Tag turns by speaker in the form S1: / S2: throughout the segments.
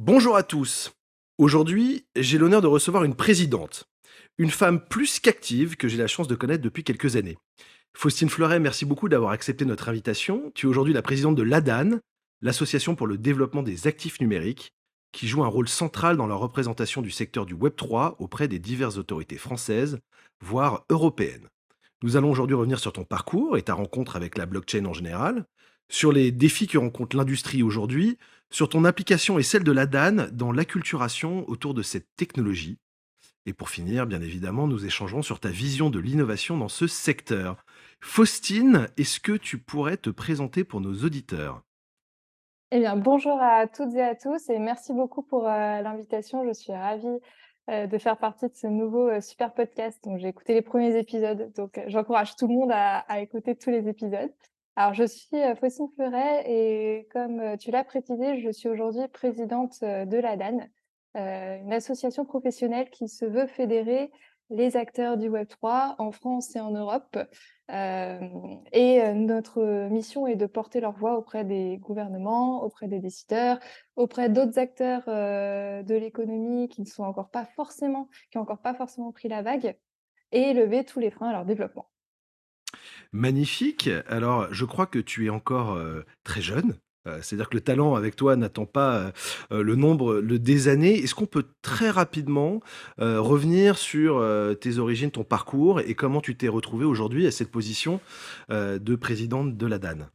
S1: Bonjour à tous. Aujourd'hui, j'ai l'honneur de recevoir une présidente, une femme plus qu'active que j'ai la chance de connaître depuis quelques années. Faustine Fleuret, merci beaucoup d'avoir accepté notre invitation. Tu es aujourd'hui la présidente de l'ADAN, l'Association pour le développement des actifs numériques, qui joue un rôle central dans la représentation du secteur du Web3 auprès des diverses autorités françaises, voire européennes. Nous allons aujourd'hui revenir sur ton parcours et ta rencontre avec la blockchain en général, sur les défis que rencontre l'industrie aujourd'hui, sur ton implication et celle de l'ADAN dans l'acculturation autour de cette technologie. Et pour finir, bien évidemment, nous échangerons sur ta vision de l'innovation dans ce secteur. Faustine, est-ce que tu pourrais te présenter pour nos auditeurs?
S2: Eh bien, bonjour à toutes et à tous et merci beaucoup pour euh, l'invitation. Je suis ravie euh, de faire partie de ce nouveau euh, super podcast. Donc, j'ai écouté les premiers épisodes, donc j'encourage tout le monde à écouter tous les épisodes. Alors, je suis euh, Faustine Fleuret et comme euh, tu l'as précisé, je suis aujourd'hui présidente euh, de l'ADAN, euh, une association professionnelle qui se veut fédérer les acteurs du Web3 en France et en Europe. Et notre mission est de porter leur voix auprès des gouvernements, auprès des décideurs, auprès d'autres acteurs de l'économie qui ne sont encore pas forcément, qui ont encore pas forcément pris la vague, et lever tous les freins à leur développement.
S1: Magnifique. Alors, je crois que tu es encore euh, très jeune. Euh, C'est-à-dire que le talent avec toi n'attend pas euh, le nombre le, des années. Est-ce qu'on peut très rapidement revenir sur tes origines, ton parcours et comment tu t'es retrouvé aujourd'hui à cette position de présidente de la DAN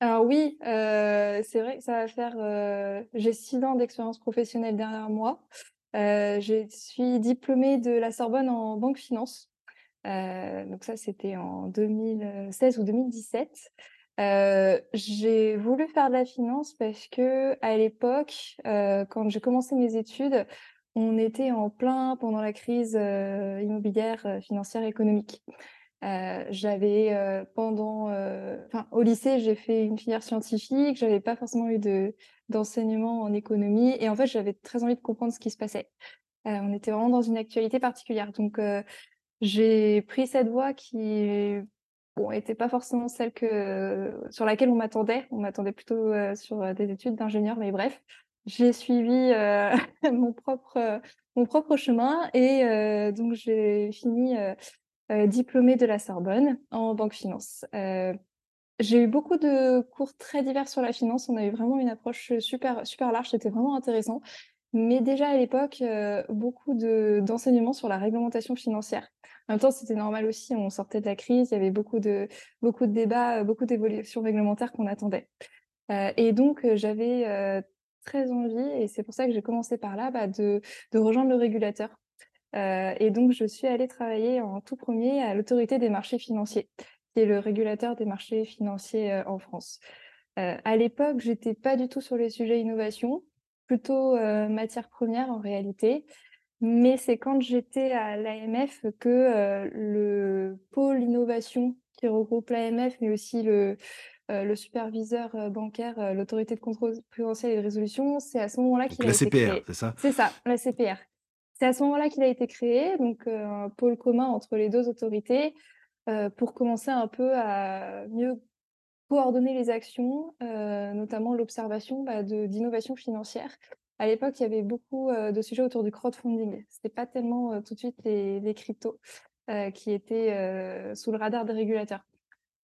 S2: Alors oui, c'est vrai que ça va faire. j'ai six ans d'expérience professionnelle derrière moi. Je suis diplômée de la Sorbonne en banque finance. Euh, donc ça, c'était en 2016 ou 2017. Heu, j'ai voulu faire de la finance parce que à l'époque, heu, quand j'ai commencé mes études, on était en plein pendant la crise, immobilière, financière, économique. J'avais, pendant, enfin, au lycée, j'ai fait une filière scientifique, j'avais pas forcément eu de d'enseignement en économie et en fait, j'avais très envie de comprendre ce qui se passait. On était vraiment dans une actualité particulière donc j'ai pris cette voie qui, bon, était pas forcément celle que sur laquelle on m'attendait. On m'attendait plutôt, sur, des études d'ingénieur, mais bref. J'ai suivi, mon propre, mon propre chemin et donc j'ai fini, diplômée de la Sorbonne en banque finance. J'ai eu beaucoup de cours très divers sur la finance. On a eu vraiment une approche, super super large, c'était vraiment intéressant. Mais déjà à l'époque, beaucoup de d'enseignements sur la réglementation financière. En même temps, c'était normal aussi, on sortait de la crise, il y avait beaucoup de beaucoup de débats, heu, beaucoup d'évolutions réglementaires qu'on attendait. Heu et donc heu, j'avais, très envie et c'est pour ça que j'ai commencé par là, bah, de de rejoindre le régulateur. Et donc je suis allée travailler en tout premier à l'Autorité des marchés financiers, qui est le régulateur des marchés financiers, en France. À l'époque, j'étais pas du tout sur les sujets innovation, plutôt, heu, matières premières en réalité. Mais c'est quand j'étais à l'AMF que, le pôle innovation qui regroupe l'AMF, mais aussi le, superviseur, bancaire, l'autorité de contrôle prudentiel et de résolution, c'est à ce moment-là qu'il a
S1: la
S2: été
S1: CPR,
S2: créé.
S1: c'est ça?
S2: C'est ça, l'ACPR. C'est à ce moment-là qu'il a été créé, donc, un pôle commun entre les 2 autorités, pour commencer un peu à mieux Coordonner les actions, notamment l'observation, bah, d'innovation financière. À l'époque, il y avait beaucoup, heu, de sujets autour du crowdfunding. C'était pas tellement, heu, tout de suite les cryptos, heu, qui étaient, sous le radar des régulateurs.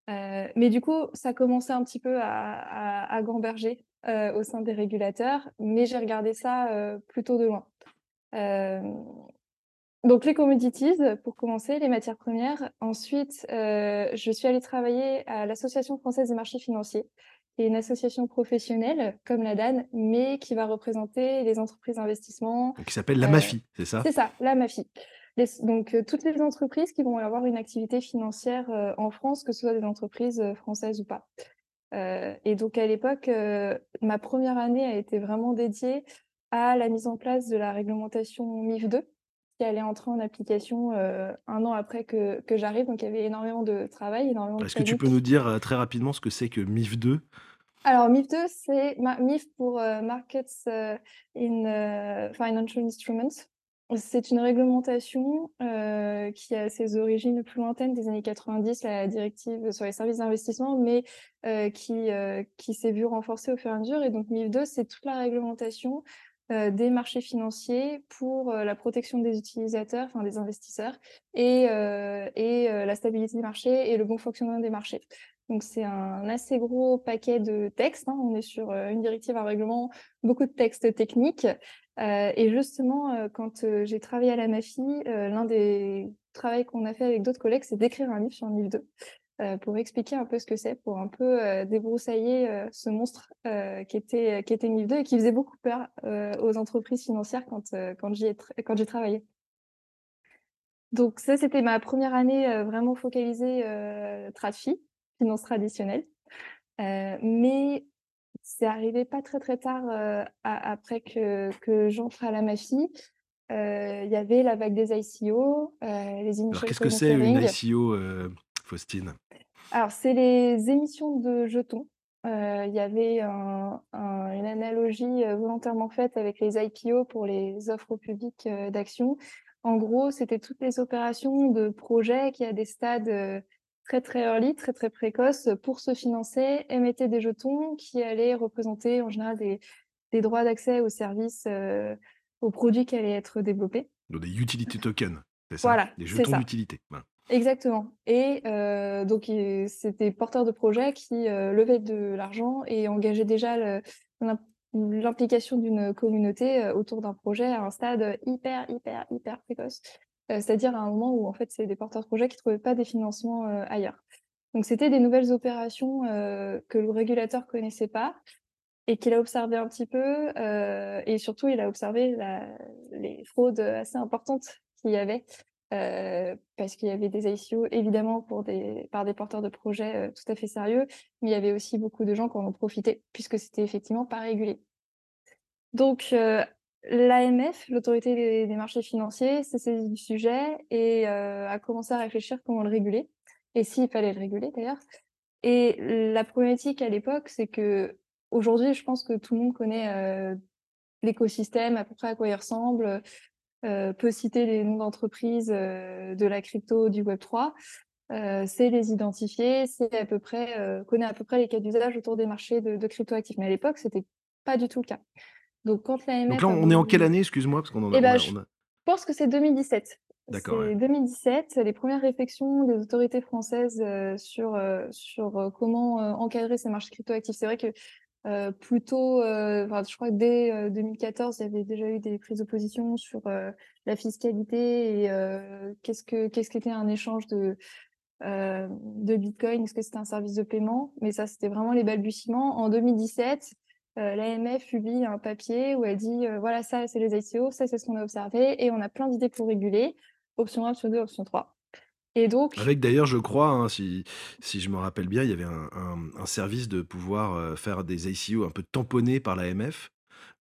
S2: Mais du coup, ça commençait un petit peu à gamberger, au sein des régulateurs, mais j'ai regardé ça, plutôt de loin. Donc les commodities, pour commencer, les matières premières. Ensuite, je suis allée travailler à l'Association française des marchés financiers, est une association professionnelle comme la DAN, mais qui va représenter les entreprises d'investissement,
S1: qui s'appelle la
S2: heu
S1: MAFI, c'est ça?
S2: C'est ça, la MAFI. Les donc heu, toutes les entreprises qui vont avoir une activité financière, heu, en France, que ce soit des entreprises, françaises ou pas. Et donc à l'époque, ma première année a été vraiment dédiée à la mise en place de la réglementation MIF 2 qui allait entrer en application, heu, 1 an après que que j'arrive. Donc il y avait énormément de travail, énormément de
S1: Est-ce que tu peux nous dire euh, très rapidement ce que c'est que MIF 2
S2: Alors MIF 2, c'est ma MIF pour, heu, Markets, in, Financial Instruments. C'est une réglementation, qui a ses origines plus lointaines des années 90, la directive sur les services d'investissement, mais qui, qui s'est vue renforcée au fur et à mesure et donc MIF 2, c'est toute la réglementation, des marchés financiers pour, heu, la protection des utilisateurs, enfin des investisseurs et heu et la stabilité des marchés et le bon fonctionnement des marchés. Donc c'est un assez gros paquet de textes, hein. On est sur, une directive, un règlement, beaucoup de textes techniques et justement, quand, j'ai travaillé à la MAFI, l'un des travails qu'on a fait avec d'autres collègues, c'est d'écrire un livre sur MIF 2, heu, pour expliquer un peu ce que c'est, pour un peu, heu, débroussailler, heu, ce monstre, qui était, qui était MIF 2 et qui faisait beaucoup peur, aux entreprises financières quand, quand j'y ai tr quand j'y travaillais. Donc ça, c'était ma première année, vraiment focalisée, heu, TradFi, finance traditionnelle. Mais c'est arrivé pas très, très tard, après que que j'entre à la MAFI. Il y avait la vague des ICO, les initial
S1: qu'est-ce que c'est une. ICO, Faustine?
S2: Alors c'est les émissions de jetons. Heu, il y avait un un une analogie, heu, volontairement faite avec les IPO pour les offres au public, heu, d'actions. En gros, c'était toutes les opérations de projets qui, à des stades, très, très early, très, très précoces, pour se financer, émettaient des jetons qui allaient représenter en général des des droits d'accès aux services, aux produits qui allaient être développés.
S1: Donc des utility tokens, c'est ça?
S2: Voilà,
S1: Des jetons d'utilité, voilà.
S2: Exactement et heu, donc c'était porteurs de projets qui, heu, levaient de l'argent et engageaient déjà l'implication d'une communauté, heu, autour d'un projet à un stade, hyper, hyper, hyper précoce. Heu, c'est-à-dire à un moment où en fait, c'est des porteurs de projets qui trouvaient pas des financements, ailleurs. Donc c'était des nouvelles opérations, que le régulateur connaissait pas et qu'il a observé un petit peu, et surtout il a observé les fraudes, assez importantes qu'il y avait, parce qu'il y avait des ICO évidemment pour des par des porteurs de projets, tout à fait sérieux, mais il y avait aussi beaucoup de gens qui en profité puisque c'était effectivement pas régulé. Donc l'AMF, l'autorité des marchés financiers, s'est saisie du sujet et a commencé à réfléchir comment le réguler et s'il fallait le réguler d'ailleurs et la problématique à l'époque, c'est qu'aujourd'hui, je pense que tout le monde connaît, l'écosystème, à peu près à quoi il ressemble, peut citer les noms d'entreprises, heu, de la crypto, du web 3, heu, sait les identifier, sait à peu près, connaît à peu près les cas d'usage autour des marchés de de cryptoactifs. Mais à l'époque, c'était pas du tout le cas. Donc quand
S1: Donc là,
S2: l'AMF
S1: on est en quelle année? Excuse-moi, parce qu'on en a on
S2: bah,
S1: a
S2: je
S1: on a
S2: pense que c'est 2017.
S1: d'accord, ouais.
S2: C'est 2017, les premières réflexions des autorités françaises, heu, sur, sur, comment, encadrer ces marchés cryptoactifs. C'est vrai que, heu, plus tôt, heu, enfin, je crois que dès, heu, 2014, il y avait déjà eu des prises de position sur, la fiscalité et qu'est-ce que qu'est-ce qu'était un échange de, de bitcoin? Est-ce que c'était un service de paiement? Mais ça, c'était vraiment les balbutiements. En 2017, heu, l'AMF publie un papier où elle dit, «Voilà, ça, c'est les ICO, ça, c'est ce qu'on a observé et on a plein d'idées pour réguler. Option 1, option 2, option 3» et donc
S1: Avec d'ailleurs, je crois, hein, si si je me rappelle bien, il y avait un un un service de pouvoir, heu, faire des ICO un peu tamponnés par l'AMF,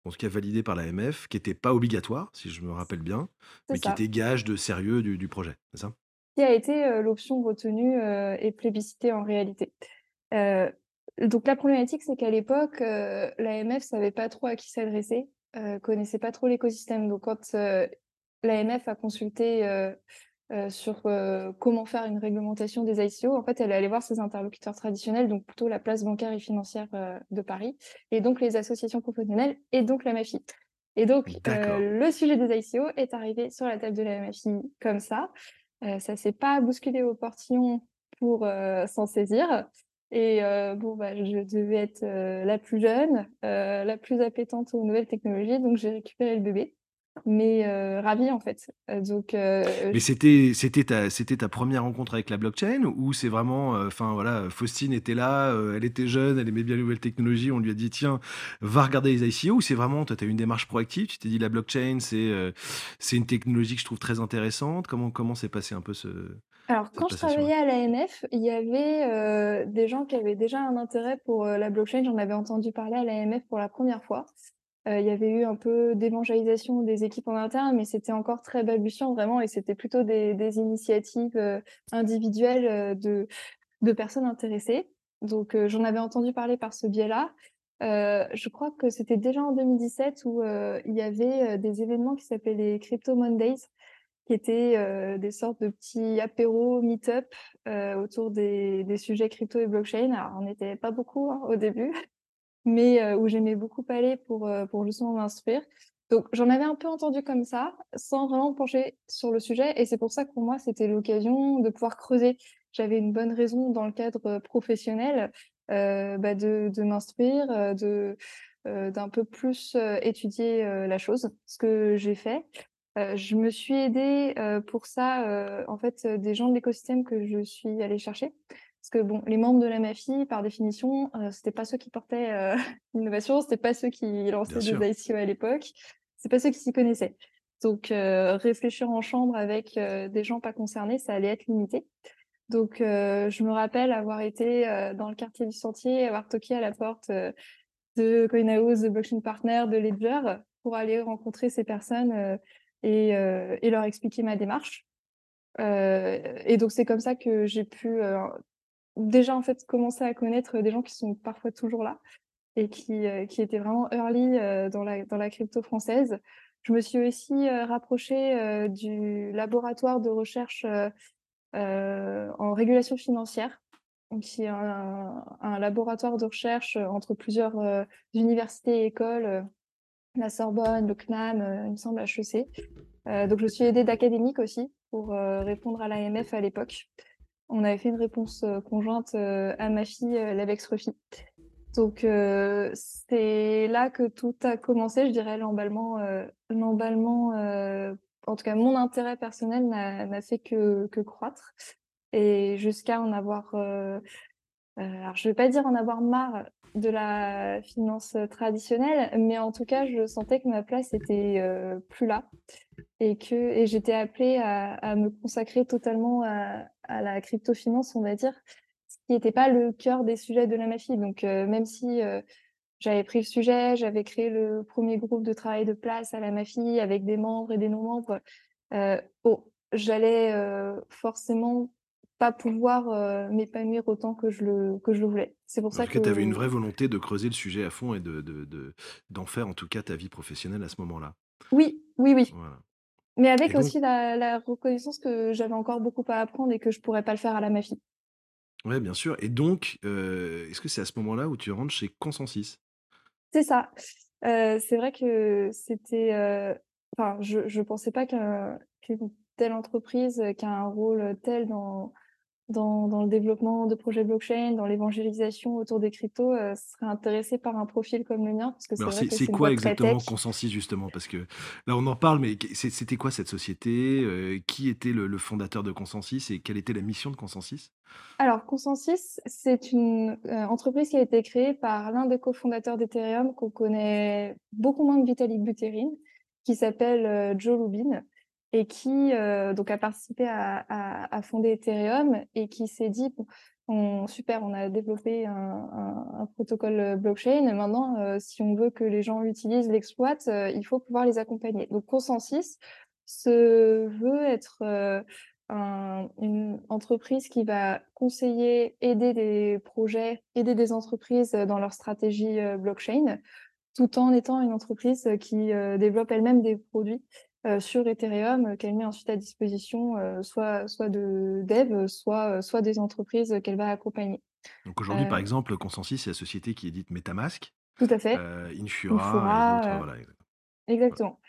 S1: en tout cas validés par l'AMF, qui était pas obligatoire, si je me rappelle bien,
S2: c'est
S1: mais qui
S2: ça.
S1: était gage de sérieux du du projet, c'est ça?
S2: Qui a été, heu, l'option retenue, heu et plébiscitée en réalité. Donc la problématique, c'est qu'à l'époque, heu, l'AMF savait pas trop à qui s'adresser, heu, connaissait pas trop l'écosystème. Donc quand, heu, l'AMF a consulté, sur, heu, comment faire une réglementation des ICO, en fait, elle est allée voir ses interlocuteurs traditionnels, donc plutôt la place bancaire et financière, heu, de Paris et donc les associations professionnelles et donc la MAFI et donc le sujet des ICO est arrivé sur la table de la MAFI comme ça. Ça s'est pas bousculé au portillon pour, s'en saisir. Et bon, bah, je devais être, la plus jeune, la plus appétente aux nouvelles technologies, donc j'ai récupéré le bébé, mais heu, ravie en fait. Donc heu,
S1: Mais c'était c'était ta c'était ta 1re rencontre avec la blockchain ou c'est vraiment, enfin voilà, Faustine était là, elle était jeune, elle aimait bien les nouvelles technologies, on lui a dit: «Tiens, va regarder les ICO» ou c'est vraiment toi, tu as une démarche proactive, tu t'es dit: «La blockchain, c'est, une technologie que je trouve très intéressante»? Comment comment s'est passé un peu ce
S2: alors
S1: cette
S2: quand je travaillais à l'AMF, il y avait, des gens qui avaient déjà un intérêt pour, la blockchain. J'en avais entendu parler à l'AMF pour la première fois. Heu, il y avait eu un peu d'évangélisation des équipes en interne, mais c'était encore très balbutiant vraiment et c'était plutôt des initiatives, heu, individuelles, heu, de personnes intéressées. Donc j'en avais entendu parler par ce biais-là. Je crois que c'était déjà en 2017 où, il y avait, des événements qui s'appelaient les Crypto Mondays, qui étaient, des sortes de petits apéros, meet-up, autour des des sujets crypto et blockchain. Alors on n'était pas beaucoup, hein, au début, mais où j'aimais beaucoup aller pour, pour justement m'instruire. Donc j'en avais un peu entendu comme ça, sans vraiment me pencher sur le sujet et c'est pour ça que pour moi, c'était l'occasion de pouvoir creuser. J'avais une bonne raison dans le cadre, professionnel, bah, de de m'instruire, de, d'un peu plus, étudier, la chose. Ce que j'ai fait. Je me suis aidée, pour ça, en fait, des gens de l'écosystème que je suis allée chercher. Parce que bon, les membres de la MAFI, par définition, heu, c'était pas ceux qui portaient, heu, l'innovation, c'était pas ceux qui lançaient des. ICO à l'époque, c'est pas ceux qui s'y connaissaient. Donc heu, réfléchir en chambre avec, heu, des gens pas concernés, ça allait être limité. Donc heu, je me rappelle avoir été, dans le quartier du Sentier, avoir toqué à la porte, de Coinhouse, de Blockchain Partners, de Ledger, pour aller rencontrer ces personnes, et leur expliquer ma démarche. Et donc c'est comme ça que j'ai pu, déjà, en fait, commencer à connaître des gens qui sont parfois toujours là et qui, heu, qui étaient vraiment early, heu, dans la dans la crypto française. Je me suis aussi, rapprochée, du laboratoire de recherche, en régulation financière, qui est un laboratoire de recherche, entre plusieurs, universités et écoles, la Sorbonne, le CNAM, il me semble HEC. Donc je suis aidée d'académiques aussi pour, répondre à l'AMF à l'époque. On avait fait une réponse, heu, conjointe, heu, à MAFI, heu, l'ABEX-REFI. Donc heu, c'est là que tout a commencé, je dirais l'emballement, l'emballement, en tout cas mon intérêt personnel n'a fait que croître et jusqu'à en avoir, alors je vais pas dire en avoir marre de la finance, traditionnelle, mais en tout cas, je sentais que ma place était, heu, plus là et que et j'étais appelée à me consacrer totalement à à la crypto-finance, on va dire, ce qui était pas le cœur des sujets de la MAFI. Donc heu, même si, heu, j'avais pris le sujet, j'avais créé le premier groupe de travail de place à la MAFI avec des membres et des non-membres, bon, j'allais, heu, forcément pas pouvoir, heu, m'épanouir autant que je le que je le voulais. C'est pour
S1: En
S2: ça
S1: tout cas, tu avais une
S2: que
S1: vraie volonté de creuser le sujet à fond et de de de d'en faire, en tout cas, ta vie professionnelle à ce moment-là.
S2: oui, oui, oui,
S1: Voilà
S2: mais
S1: et
S2: avec
S1: donc
S2: aussi la la reconnaissance que j'avais encore beaucoup à apprendre et que je pourrais pas le faire à la MAFI.
S1: ouais, bien sûr et donc heu, est-ce que c'est à ce moment-là où tu rentres chez Consensus?
S2: C'est ça. Heu, c'est vrai que c'était, enfin, je je pensais pas qu'un qu'une telle entreprise, heu, qui a un rôle, tel dans dans dans le développement de projets blockchain, dans l'évangélisation autour des cryptos, heu, serait intéressée par un profil comme le mien. Parce que
S1: Mais
S2: c'est
S1: alors quoi exactement. Consensus justement? Parce que là, on en parle, mais c'était quoi cette société? Heu, qui était le le fondateur de Consensus et quelle était la mission de Consensus?
S2: Alors Consensus, c'est une, heu, entreprise qui a été créée par l'un des cofondateurs d'Ethereum qu'on connaît beaucoup moins que Vitalik Buterin, qui s'appelle, heu, Joe Lubin et qui, heu, donc a participé à à à fonder Ethereum et qui s'est dit: «Bon, on super, on a développé un un un protocole, heu, blockchain. Maintenant, heu, si on veut que les gens l'utilisent, l'exploitent, heu, il faut pouvoir les accompagner». Donc Consensus se veut être, heu un une entreprise qui va conseiller, aider des projets, aider des entreprises, heu, dans leur stratégie, blockchain, tout en étant une entreprise, qui, développe elle-même des produits, sur Ethereum, heu, qu'elle met ensuite à disposition, heu, soit soit de devs, soit, soit des entreprises, qu'elle va accompagner.
S1: Donc aujourd'hui, par exemple, Consensus, c'est la société qui édite MetaMask,
S2: tout à fait, une
S1: Infura et voilà, exact voilà.
S2: exactement.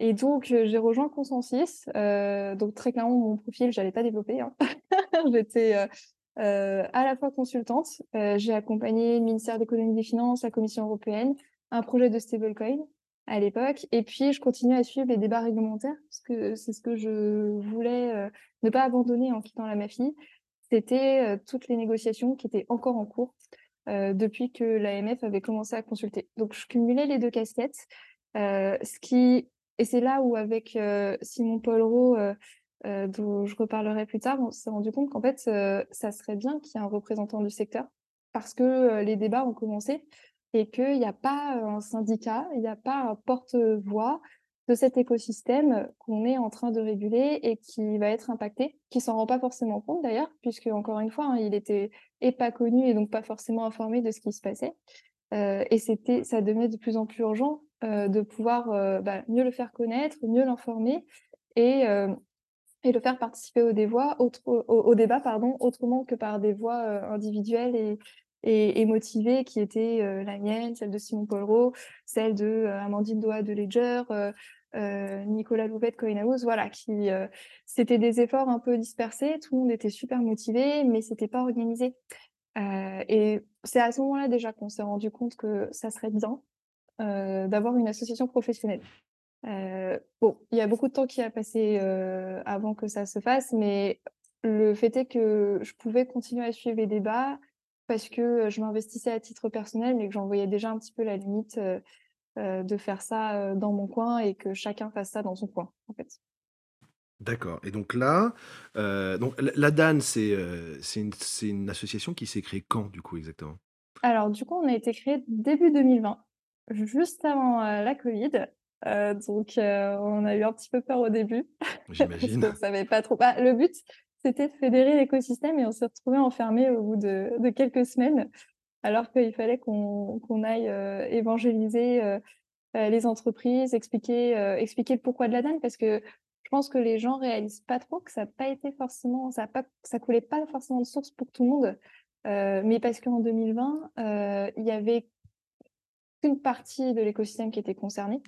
S2: Et donc, j'ai rejoint Consensus, donc très clairement mon profil, j'allais pas développer, hein. J'étais, à la fois consultante, j'ai accompagné le ministère de l'économie et des finances, la Commission européenne, un projet de stablecoin à l'époque et puis je continuais à suivre les débats réglementaires parce que c'est ce que je voulais, heu, ne pas abandonner en quittant la MAFI. C'était, heu, toutes les négociations qui étaient encore en cours, depuis que l'AMF avait commencé à consulter. Donc je cumulais les 2 casquettes, ce qui et c'est là où avec, Simon heu, dont je reparlerai plus tard, on s'est rendu compte qu'en fait, ça serait bien qu'il y ait un représentant du secteur parce que, les débats ont commencé et qu'il y a pas, un syndicat, il y a pas un porte-voix de cet écosystème qu'on est en train de réguler et qui va être impacté, qui s'en rend pas forcément compte d'ailleurs, puisque encore une fois, hein, il était et pas connu et donc pas forcément informé de ce qui se passait. et c'était ça devenait de plus en plus urgent, de pouvoir, bah, mieux le faire connaître, mieux l'informer et le faire participer au au débat pardon, autrement que par des voix, individuelles et et et motivées qui étaient, heu, la mienne, celle de Simon Pollereau, celle de, heu, Amandine Doat de Ledger, heu, Nicolas Louvet de voilà qui, c'était des efforts un peu dispersés, tout le monde était super motivé, mais c'était pas organisé. Et c'est à ce moment-là déjà qu'on s'est rendu compte que ça serait bien, d'avoir une association professionnelle. Bon, il y a beaucoup de temps qui a passé, avant que ça se fasse, mais le fait est que je pouvais continuer à suivre les débats parce que, je m'investissais à titre personnel, mais que j'en voyais déjà un petit peu la limite, de faire ça, dans mon coin et que chacun fasse ça dans son coin, en fait.
S1: D'accord et donc là, donc la l'ADAN, c'est, une association qui s'est créée quand, du coup, exactement?
S2: Alors du coup, on a été créé début 2020, juste avant, la covid, donc on a eu un petit peu peur au début
S1: J'imagine.
S2: qu'on savait pas trop bah, le but, c'était de fédérer l'écosystème et on s'est retrouvés enfermés au bout de quelques semaines, alors qu'il fallait qu'on qu'on aille, heu, évangéliser, heu heu, les entreprises, expliquer, expliquer le pourquoi de la DAN. Parce que je pense que les gens réalisent pas trop que ça a pas été forcément ça a pas ça coulait pas forcément de source pour tout le monde, mais parce qu'en 2020, heu, il y avait qu'une partie de l'écosystème qui était concernée,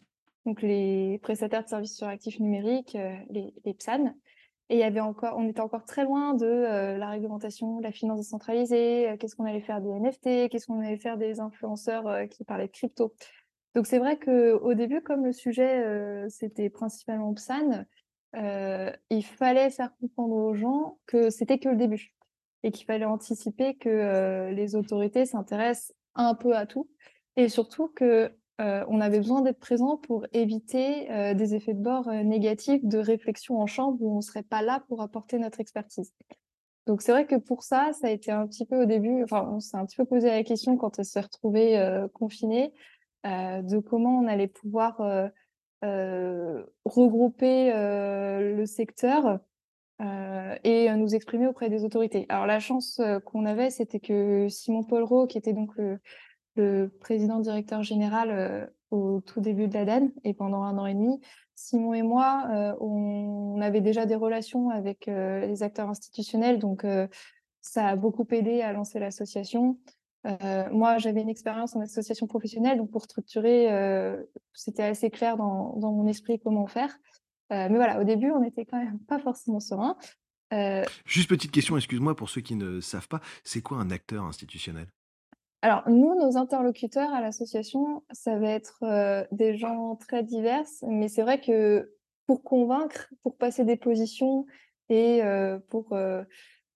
S2: donc les prestataires de services sur actifs numériques, les PSAN et il y avait encore on était encore très loin de, heu, la réglementation, la finance décentralisée, heu, qu'est-ce qu'on allait faire des NFT, qu'est-ce qu'on allait faire des influenceurs, heu, qui parlaient de crypto. Donc c'est vrai qu'au début, comme le sujet, c'était principalement PSAN, il fallait faire comprendre aux gens que c'était que le début et qu'il fallait anticiper que, les autorités s'intéressent un peu à tout et surtout que, heu, on avait besoin d'être présent pour éviter, heu, des effets de bord, heu, négatifs de réflexion en chambre où on serait pas là pour apporter notre expertise. Donc c'est vrai que pour ça, ça a été un petit peu au début enfin, on s'est un petit peu posé la question quand on s'est confinés, heu, de comment on allait pouvoir, regrouper, le secteur, et nous exprimer auprès des autorités. Alors la chance, qu'on avait, c'était que Simon Pollereau, qui était donc le le président directeur général, heu, au tout début de la DAN et pendant 1 an et demi, Simon et moi, heu, on avait déjà des relations avec, heu, les acteurs institutionnels donc ça a beaucoup aidé à lancer l'association. Moi, j'avais une expérience en association professionnelle, donc pour structurer, c'était assez clair dans dans mon esprit comment faire. Mais voilà, au début, on était quand même pas forcément sereins. Heu
S1: Juste petite question, excuse-moi pour ceux qui ne savent pas, c'est quoi un acteur institutionnel?
S2: Alors nous, nos interlocuteurs à l'association, ça va être, heu, des gens très diverses, mais c'est vrai que pour convaincre, pour passer des positions et heu, pour, heu,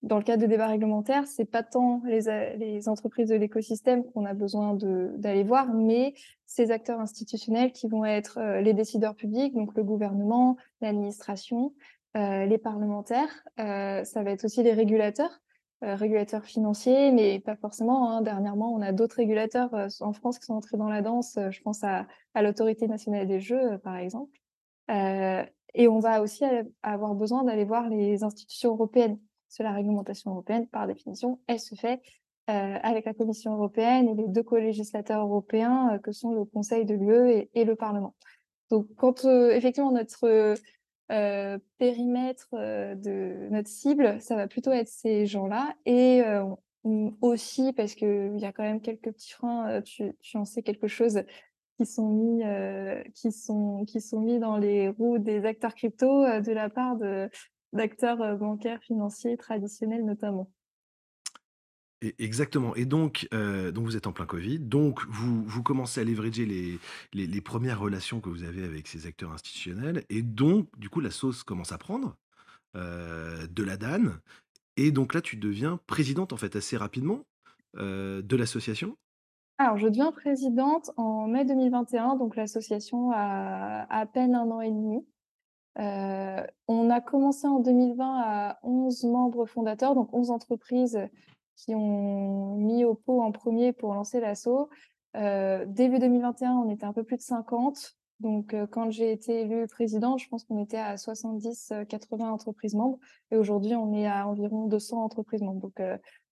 S2: dans le cadre de débats réglementaires, c'est pas tant les les entreprises de l'écosystème qu'on a besoin d'aller voir, mais ces acteurs institutionnels qui vont être, les décideurs publics, donc le gouvernement, l'administration, les parlementaires, ça va être aussi les régulateurs, heu, régulateurs financiers, mais pas forcément, hein. Dernièrement, on a d'autres régulateurs, heu, en France qui sont entrés dans la danse, heu, je pense à l'Autorité nationale des jeux, heu, par exemple. Et on va aussi avoir besoin d'aller voir les institutions européennes. Parce la réglementation européenne, par définition, elle se fait, avec la Commission européenne et les 2 co-législateurs européens, que sont le Conseil de l'UE et et le Parlement. Donc quand, effectivement notre, heu, périmètre, heu, de notre cible, ça va plutôt être ces gens-là et heu, mmh, aussi parce qu'il y a quand même quelques petits freins, tu tu en sais quelque chose, qui sont mis, qui sont qui sont mis dans les roues des acteurs crypto, de la part d'acteurs, bancaires, financiers, traditionnels notamment.
S1: Exactement et donc heu, donc vous êtes en plein covid, donc vous vous commencez à leverager les les 1res relations que vous avez avec ces acteurs institutionnels et donc du coup, la sauce commence à prendre, heu, de la DAN et donc là, tu deviens présidente, en fait, assez rapidement, heu, de l'association?
S2: Alors, je deviens présidente en mai 2021, donc l'association a à peine 1 an et demi. On a commencé en 2020 à 11 membres fondateurs, donc 11 entreprises qui ont mis au pot en 1er pour lancer l'asso. Heu, début 2021, on était un peu plus de 50, donc heu, quand j'ai été élue présidente, je pense qu'on était à 70-80 entreprises membres et aujourd'hui, on est à environ 200 entreprises membres. Donc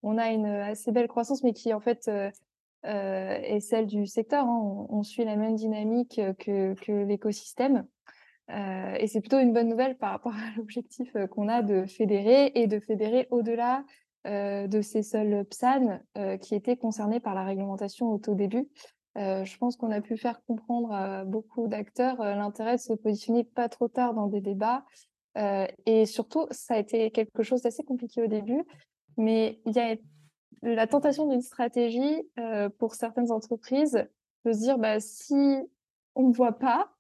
S2: on a une assez belle croissance, mais qui, en fait, et celle du secteur, hein. On on suit la même dynamique, que que l'écosystème. Et c'est plutôt une bonne nouvelle par rapport à l'objectif, qu'on a de fédérer et de fédérer au-delà, de ces seuls PSAN, heu, qui étaient concernés par la réglementation au tout début. Heu, je pense qu'on a pu faire comprendre à beaucoup d'acteurs, l'intérêt de se positionner pas trop tard dans des débats. Et surtout, ça a été quelque chose d'assez compliqué au début, mais il y a la tentation d'une stratégie, pour certaines entreprises, de se dire: «Bah, si on me voit pas,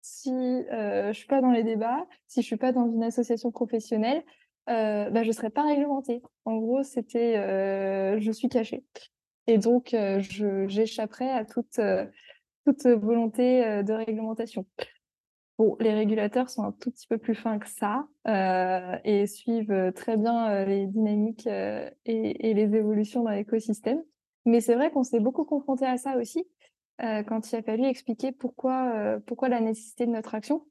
S2: si, je suis pas dans les débats, si je suis pas dans une association professionnelle, heu, bah, je serai pas réglementée». En gros, c'était, heu, je suis caché et donc heu, je j'échapperai à toute, heu, toute volonté, de réglementation. Bon, les régulateurs sont un tout petit peu plus fins que ça, et suivent, très bien, les dynamiques, et les évolutions dans l'écosystème. Mais c'est vrai qu'on s'est beaucoup confrontés à ça aussi, quand il a fallu expliquer pourquoi, pourquoi la nécessité de notre action,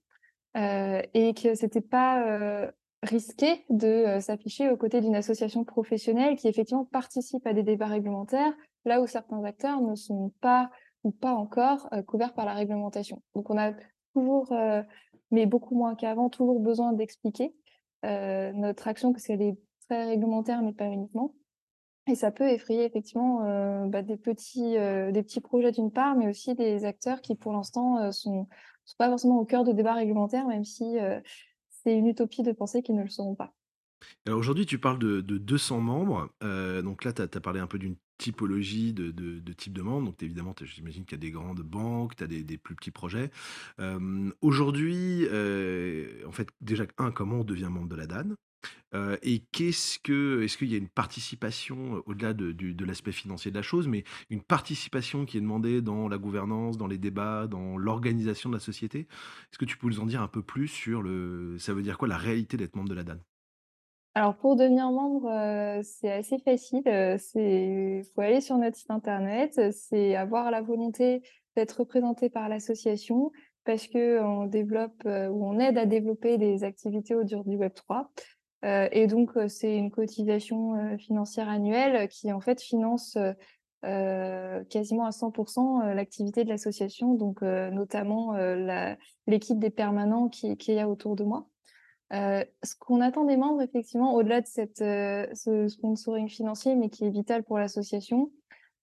S2: et que c'était pas, risqué de, heu, s'afficher aux côtés d'une association professionnelle qui effectivement participe à des débats réglementaires, là où certains acteurs ne sont pas ou pas encore, heu, couverts par la réglementation. Donc on a toujours, heu, mais beaucoup moins qu'avant, toujours besoin d'expliquer, notre action parce qu'elle est très réglementaire, mais pas uniquement et ça peut effrayer effectivement, bah, des petits, des petits projets d'une part, mais aussi des acteurs qui pour l'instant, heu, sont sont pas forcément au cœur de débats réglementaires, même si, c'est une utopie de penser qu'ils ne le seront pas.
S1: Alors aujourd'hui, tu parles de de 200 membres, heu, donc là, tu as parlé un peu d'une typologie de type de membres, donc évidemment, j'imagine qu'il y a des grandes banques, tu des plus petits projets. Hem, aujourd'hui, heu, en fait, déjà, un, comment on devient membre de la DAN? Et qu'est-ce que est-ce qu'il y a une participation, au-delà de l'aspect financier de la chose, mais une participation qui est demandée dans la gouvernance, dans les débats, dans l'organisation de la société? Est-ce que tu peux nous en dire un peu plus sur le ça veut dire quoi la réalité d'être membre de la DAN?
S2: Alors pour devenir membre, c'est assez facile, heu, c'est faut aller sur notre site internet, c'est avoir la volonté d'être représenté par l'association parce qu'on développe, heu, ou on aide à développer des activités autour du web 3, heu et donc heu, c'est une cotisation, heu, financière annuelle qui en fait finance, quasiment à 100 heu, l'activité de l'association donc notamment, l'équipe des permanents qui qu'il y a autour de moi. Ce qu'on attend des membres effectivement, au-delà de cette, ce sponsoring financier, mais qui est vital pour l'association,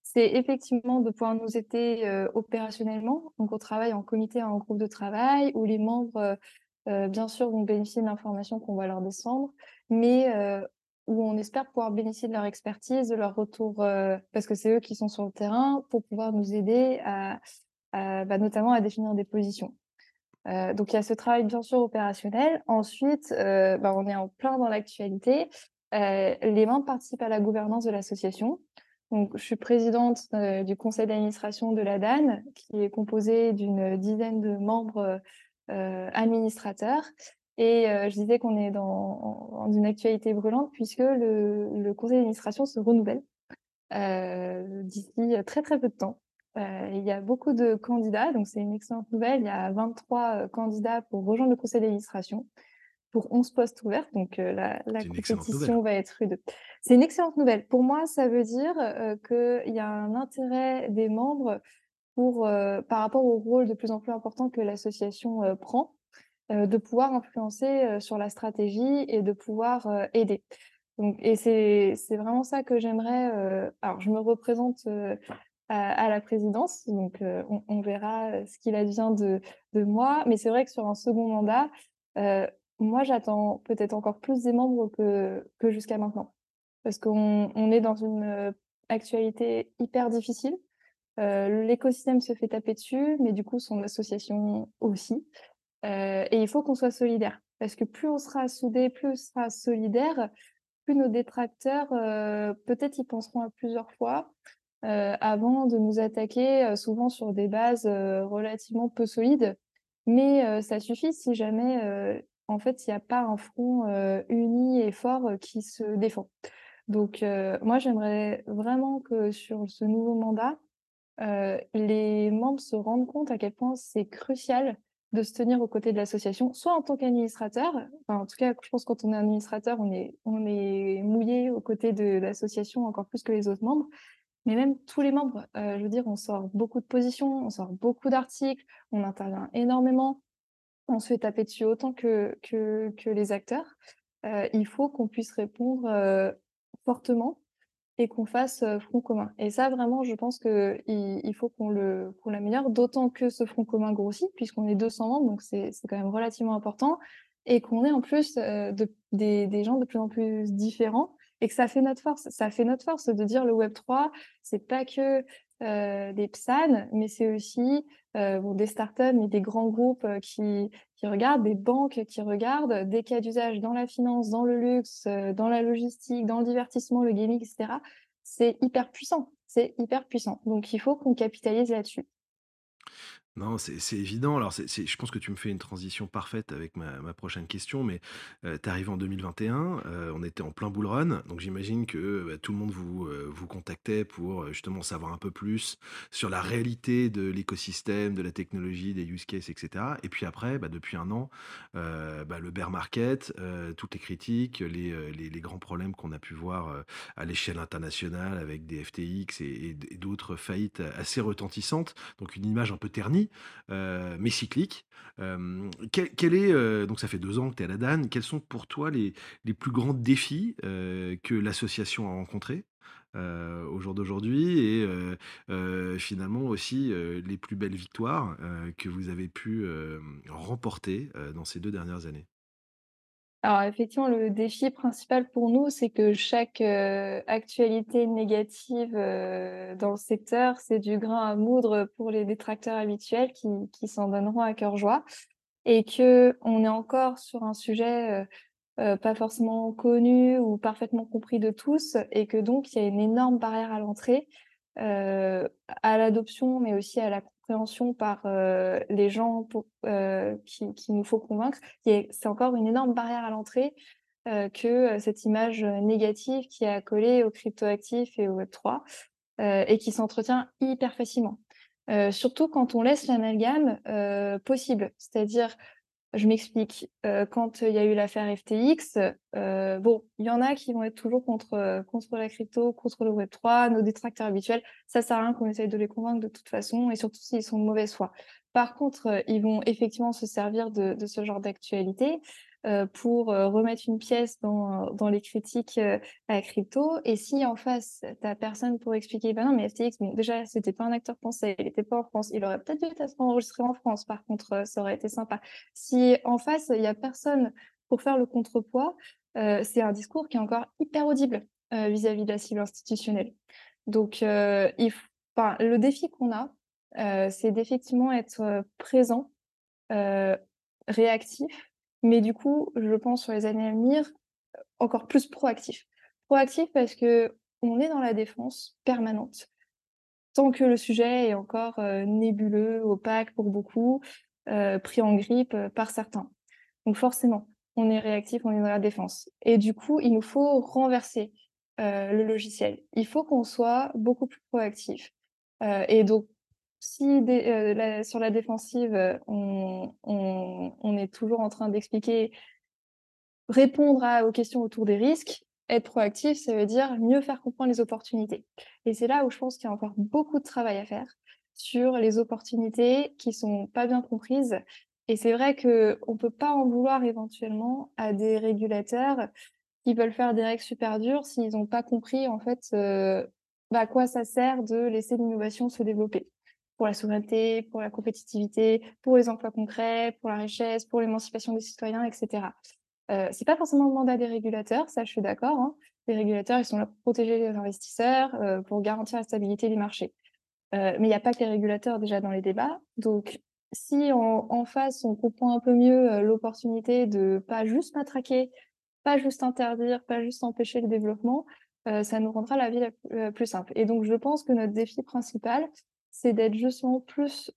S2: c'est effectivement de pouvoir nous aider, opérationnellement. Donc on travaille en comité, en groupe de travail où les membres, heu, bien sûr vont bénéficier de l'information qu'on va leur descendre, mais heu, où on espère pouvoir bénéficier de leur expertise, de leur retour, heu, parce que c'est eux qui sont sur le terrain, pour pouvoir nous aider à bah, notamment à définir des positions. Donc il y a ce travail bien sûr opérationnel. Ensuite, bah, on est en plein dans l'actualité. Les membres participent à la gouvernance de l'association. Donc je suis présidente, du conseil d'administration de la DAN, qui est composé d'une dizaine de membres, heu administrateurs et heu, je disais qu'on est dans dans une actualité brûlante puisque le le conseil d'administration se renouvelle heu, d'ici, très, très peu de temps. Il y a beaucoup de candidats, donc c'est une excellente nouvelle. Il y a 23, heu, candidats pour rejoindre le conseil d'administration, pour 11 postes ouverts, donc la la compétition va être rude. C'est une excellente nouvelle. Pour moi, ça veut dire, qu'il y a un intérêt des membres pour, heu, par rapport au rôle de plus en plus important que l'association, heu, prend, heu, de pouvoir influencer, heu, sur la stratégie et de pouvoir, heu, aider. Donc et c'est c'est vraiment ça que j'aimerais, heu alors je me représente, à à la présidence, donc on on verra, ce qu'il advient de de moi. Mais c'est vrai que sur un second mandat, moi j'attends peut-être encore plus des membres que que jusqu'à maintenant. Parce qu'on on est dans une, actualité hyper difficile. Heu, l'écosystème se fait taper dessus, mais du coup son association aussi. Heu et il faut qu'on soit solidaires. Parce que plus on sera soudés, plus on sera solidaires, plus nos détracteurs, heu, peut-être y penseront à plusieurs fois, avant de nous attaquer, souvent sur des bases, relativement peu solides. Mais ça suffit si jamais, en fait, il y a pas un front, uni et fort, qui se défend. Donc moi, j'aimerais vraiment que sur ce nouveau mandat, Heu, les membres se rendent compte à quel point c'est crucial de se tenir aux côtés de l'association, soit en tant qu'administrateur, en tout cas, je pense que quand on est administrateur, on est mouillé aux côtés de l'association encore plus que les autres membres, Mais même tous les membres, heu, je veux dire, on sort beaucoup de positions, on sort beaucoup d'articles, on intervient énormément, on se fait taper dessus autant que les acteurs. Heu, il faut qu'on puisse répondre, fortement et qu'on fasse, heu, front commun. Et ça vraiment je pense qu'il il faut qu'on le qu'on l'améliore, d'autant que ce front commun grossit puisqu'on est 200 membres donc c'est quand même relativement important et qu'on est en plus, heu, de des des gens de plus en plus différents et que ça fait notre force. Ça fait notre force de dire le web 3, c'est pas que, heu, des PSAN, mais c'est aussi, bon des startups, mais des grands groupes, heu, qui qui regardent, des banques qui regardent, des cas d'usage dans la finance, dans le luxe, dans la logistique, dans le divertissement, le gaming et cetera. C'est hyper puissant, c'est hyper puissant. Donc il faut qu'on capitalise là-dessus.
S1: Non, c'est évident. Alors, je pense que tu me fais une transition parfaite avec ma prochaine question, mais, heu, tu en 2021, heu, on était en plein bull run, donc j'imagine que, bah, tout le monde vous, vous contactait pour, justement savoir un peu plus sur la réalité de l'écosystème, de la technologie, des use cases et cetera et puis après, bah, depuis un an, bah, le bear market, toutes les critiques, les, grands problèmes qu'on a pu voir, à l'échelle internationale avec des FTX et et d'autres faillites assez retentissantes, donc une image un peu ternie, heu, mais cyclique. Hem, quel est, heu donc ça fait 2 ans que tu es à la DAN. Quels sont pour toi les les plus grands défis, que l'association a rencontrés, au jour d'aujourd'hui et finalement aussi, les plus belles victoires, que vous avez pu, remporter, dans ces 2 dernières années?
S2: Alors effectivement, le défi principal pour nous, c'est que chaque, heu, actualité négative, heu, dans le secteur, c'est du grain à moudre pour les détracteurs habituels qui s'en donneront à cœur joie et qu'on est encore sur un sujet, heu, pas forcément connu ou parfaitement compris de tous et que donc il y a une énorme barrière à l'entrée, à l'adoption, mais aussi à la par, heu, les gens pour heu, qui nous faut convaincre. C'est encore une énorme barrière à l'entrée, heu, que, cette image, négative qui est accolée aux cryptoactifs et au web 3, heu, et qui s'entretient hyper facilement. Surtout quand on laisse l'amalgame, possible. C'est-à-dire je m'explique, heu, quand, il y a eu l'affaire FTX, heu, bon, il y en a qui vont être toujours contre, heu, contre la crypto, contre le web 3, nos détracteurs habituels. Ça sert à rien qu'on essaye de les convaincre de toute façon et surtout s'ils sont de mauvaise foi. Par contre, ils vont effectivement se servir de ce genre d'actualité, pour, heu, remettre une pièce dans dans les critiques, heu, à crypto et si en face, tu as personne pour expliquer: «Bah non, mais FTX, bon déjà c'était pas un acteur français, il était pas en France, il aurait peut-être dû être enregistré en France par contre, ça aurait été sympa». Si en face, il y a personne pour faire le contrepoids, c'est un discours qui est encore hyper audible, vis-à-vis de la cible institutionnelle. Donc, le défi qu'on a, c'est d'effectivement être, présent, réactif, mais du coup, je pense sur les années à venir, encore plus proactif. Proactif parce qu'on est dans la défense permanente. Tant que le sujet est encore, heu, nébuleux, opaque pour beaucoup, heu, pris en grippe, heu, par certains. Donc forcément, on est réactif, on est dans la défense et du coup, il nous faut renverser, le logiciel. Il faut qu'on soit beaucoup plus proactif, et donc si la sur la défensive, on est toujours en train d'expliquer Répondre aux questions autour des risques, être proactif, ça veut dire mieux faire comprendre les opportunités et c'est là où je pense qu'il y a encore beaucoup de travail à faire sur les opportunités qui sont pas bien comprises et c'est vrai qu'on peut pas en vouloir éventuellement à des régulateurs qui veulent faire des règles super dures s'ils ont pas compris en fait, heu, bah, à quoi ça sert de laisser l'innovation se développer. Pour la souveraineté, pour la compétitivité, pour les emplois concrets, pour la richesse, pour l'émancipation des citoyens et cetera. Heu, c'est pas forcément le mandat des régulateurs, ça je suis d'accord, hein. Les régulateurs, ils sont là pour protéger les investisseurs, heu, pour garantir la stabilité des marchés. Heu, mais il y a pas que les régulateurs déjà dans les débats. Donc si en face, on comprend un peu mieux, heu, l'opportunité de pas juste matraquer, pas juste interdire, pas juste empêcher le développement, ça nous rendra la vie la plus simple. Et donc je pense que notre défi principal, c'est d'être justement plus,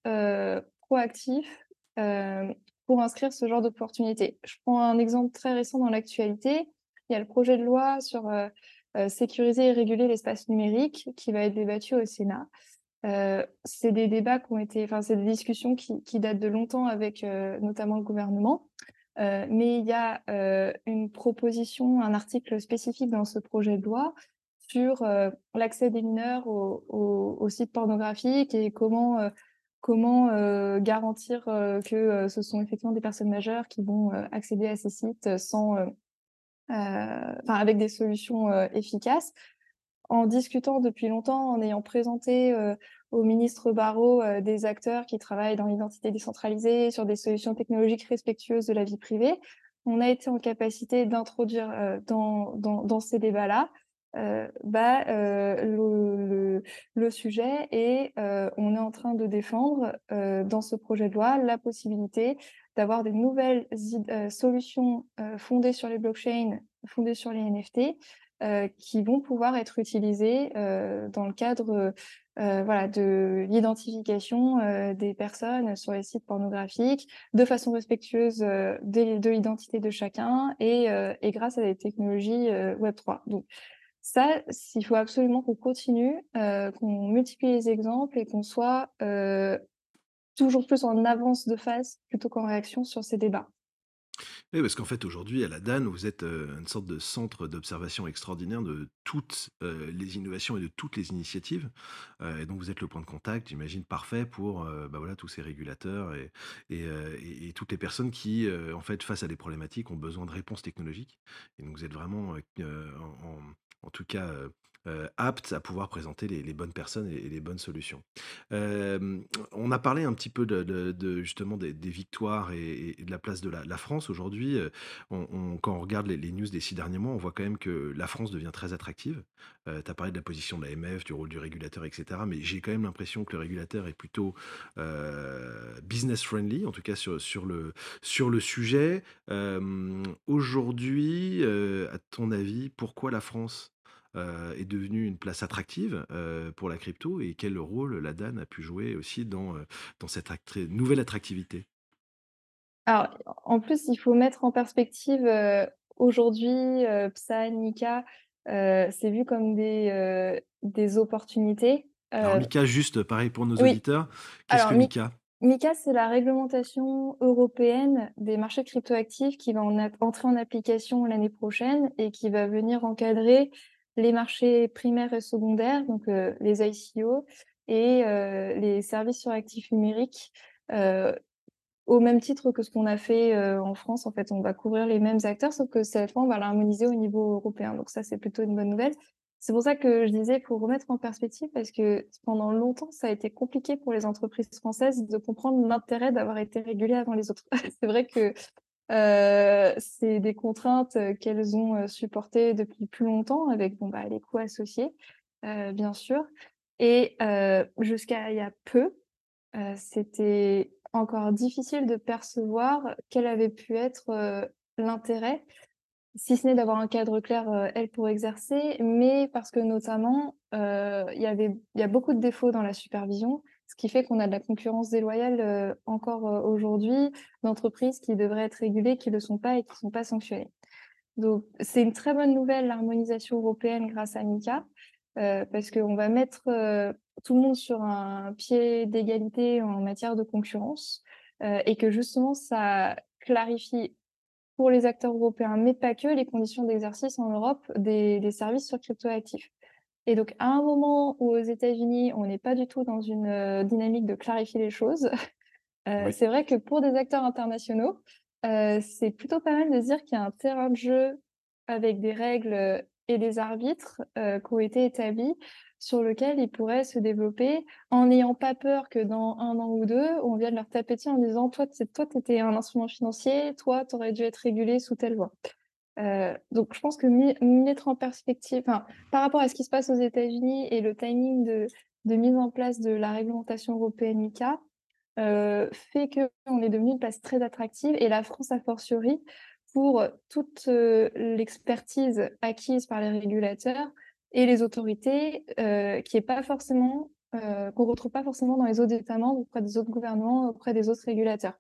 S2: proactif, pour inscrire ce genre d'opportunités. Je prends un exemple très récent dans l'actualité. Il y a le projet de loi sur, sécuriser et réguler l'espace numérique qui va être débattu au Sénat. C'est des débats qui ont été enfin, c'est des discussions qui qui datent de longtemps avec, notamment le gouvernement. Mais il y a, une proposition, un article spécifique dans ce projet de loi sur, heu, l'accès des mineurs aux sites pornographiques et comment, heu, comment, heu, garantir, que, ce sont effectivement des personnes majeures qui vont, accéder à ces sites sans, avec des solutions, efficaces. En discutant depuis longtemps, en ayant présenté, au ministre heu, des acteurs qui travaillent dans l'identité décentralisée, sur des solutions technologiques respectueuses de la vie privée, on a été en capacité d'introduire, dans dans ces débats-là, heu, bah, heu, le sujet et heu, on est en train de défendre, dans ce projet de loi, la possibilité d'avoir des nouvelles solutions, fondées sur les blockchains, fondées sur les NFT, qui vont pouvoir être utilisés, heu, dans le cadre, voilà, de l'identification, des personnes sur les sites pornographiques, de façon respectueuse, de l'identité de chacun et et grâce à des technologies, heu, Web 3. Donc ça, il faut absolument qu'on continue, heu, qu'on multiplie les exemples et qu'on soit, heu, toujours plus en avance de phase plutôt qu'en réaction sur ces débats.
S1: Oui, parce qu'en fait, aujourd'hui, à la DAN, vous êtes, heu, une sorte de centre d'observation extraordinaire de toutes, les innovations et de toutes les initiatives, et donc vous êtes le point de contact, j'imagine, parfait pour, bah, voilà, tous ces régulateurs et et et et toutes les personnes qui, en fait, face à des problématiques, ont besoin de réponses technologiques et donc vous êtes vraiment, en en tout cas, heu, apte à pouvoir présenter les bonnes personnes et les bonnes solutions. On a parlé un petit peu de justement des victoires et de la place de la la France aujourd'hui, on quand on regarde les news des 6 derniers mois, on voit quand même que la France devient très attractive. Heu, tu as parlé de la position de l'AMF, du rôle du régulateur et cetera, mais j'ai quand même l'impression que le régulateur est plutôt, heu, business friendly, en tout cas sur le sujet. Aujourd'hui, à ton avis, pourquoi la France, heu, est devenue une place attractive, heu, pour la crypto et quel rôle la DAN a pu jouer aussi dans, heu, dans cette nouvelle attractivité?
S2: Alors, en plus, il faut mettre en perspective, aujourd'hui, MiCA, heu, c'est vu comme des, des opportunités.
S1: Alors MiCA, juste pareil pour nos
S2: oui,
S1: auditeurs, qu'est-ce que
S2: Mi
S1: MiCA?
S2: C'est la réglementation européenne des marchés cryptoactifs qui va en entrer en application l'année prochaine et qui va venir encadrer les marchés primaires et secondaires, donc heu, les ICO et heu, les services sur actifs numériques, heu au même titre que ce qu'on a fait, en France, en fait, on va couvrir les mêmes acteurs, sauf que cette fois, on va l'harmoniser au niveau européen. Donc ça, c'est plutôt une bonne nouvelle. C'est pour ça que je disais, faut remettre en perspective parce que pendant longtemps, ça a été compliqué pour les entreprises françaises de comprendre l'intérêt d'avoir été régulées avant les autres. C'est vrai que, heu, c'est des contraintes, heu, qu'elles ont, heu, supportées depuis plus longtemps avec, bon, bah, les coûts associés, bien sûr. Et jusqu'à il y a peu, c'était encore difficile de percevoir quel avait pu être, l'intérêt, si ce n'est d'avoir un cadre clair, elle, pour exercer, mais parce que notamment, il y il y a beaucoup de défauts dans la supervision, ce qui fait qu'on a de la concurrence déloyale, heu, encore, heu, aujourd'hui, d'entreprises qui devraient être régulées, qui ne le sont pas et qui ne sont pas sanctionnées. Donc c'est une très bonne nouvelle, l'harmonisation européenne grâce à MiCA, heu, parce qu'on va mettre, tout le monde sur un pied d'égalité en matière de concurrence, et que justement ça clarifie pour les acteurs européens, mais pas que, les conditions d'exercice en Europe des des services sur cryptoactifs. Et donc à un moment où aux États-Unis, on n'est pas du tout dans une, heu, dynamique de clarifier les choses,
S1: Oui.
S2: c'est vrai que pour des acteurs internationaux, heu, c'est plutôt pas mal de se dire qu'il y a un terrain de jeu avec des règles, et des arbitres, qui ont été établis, sur lequel ils pourraient se développer en n'ayant pas peur que dans un an ou 2, on vienne leur taper dessus en disant: «Toi, tu toi, tu étais un instrument financier, toi, tu aurais dû être régulé sous telle loi». Heu, donc je pense que mettre en perspective par rapport à ce qui se passe aux États-Unis et le timing de mise en place de la réglementation européenne MiCA, heu, fait qu'on est devenu une place très attractive et la France a fortiori pour, toute, heu, l'expertise acquise par les régulateurs et les autorités, heu, qui est pas forcément, qu'on retrouve pas forcément dans les autres États membres, auprès des autres gouvernements, auprès des autres régulateurs.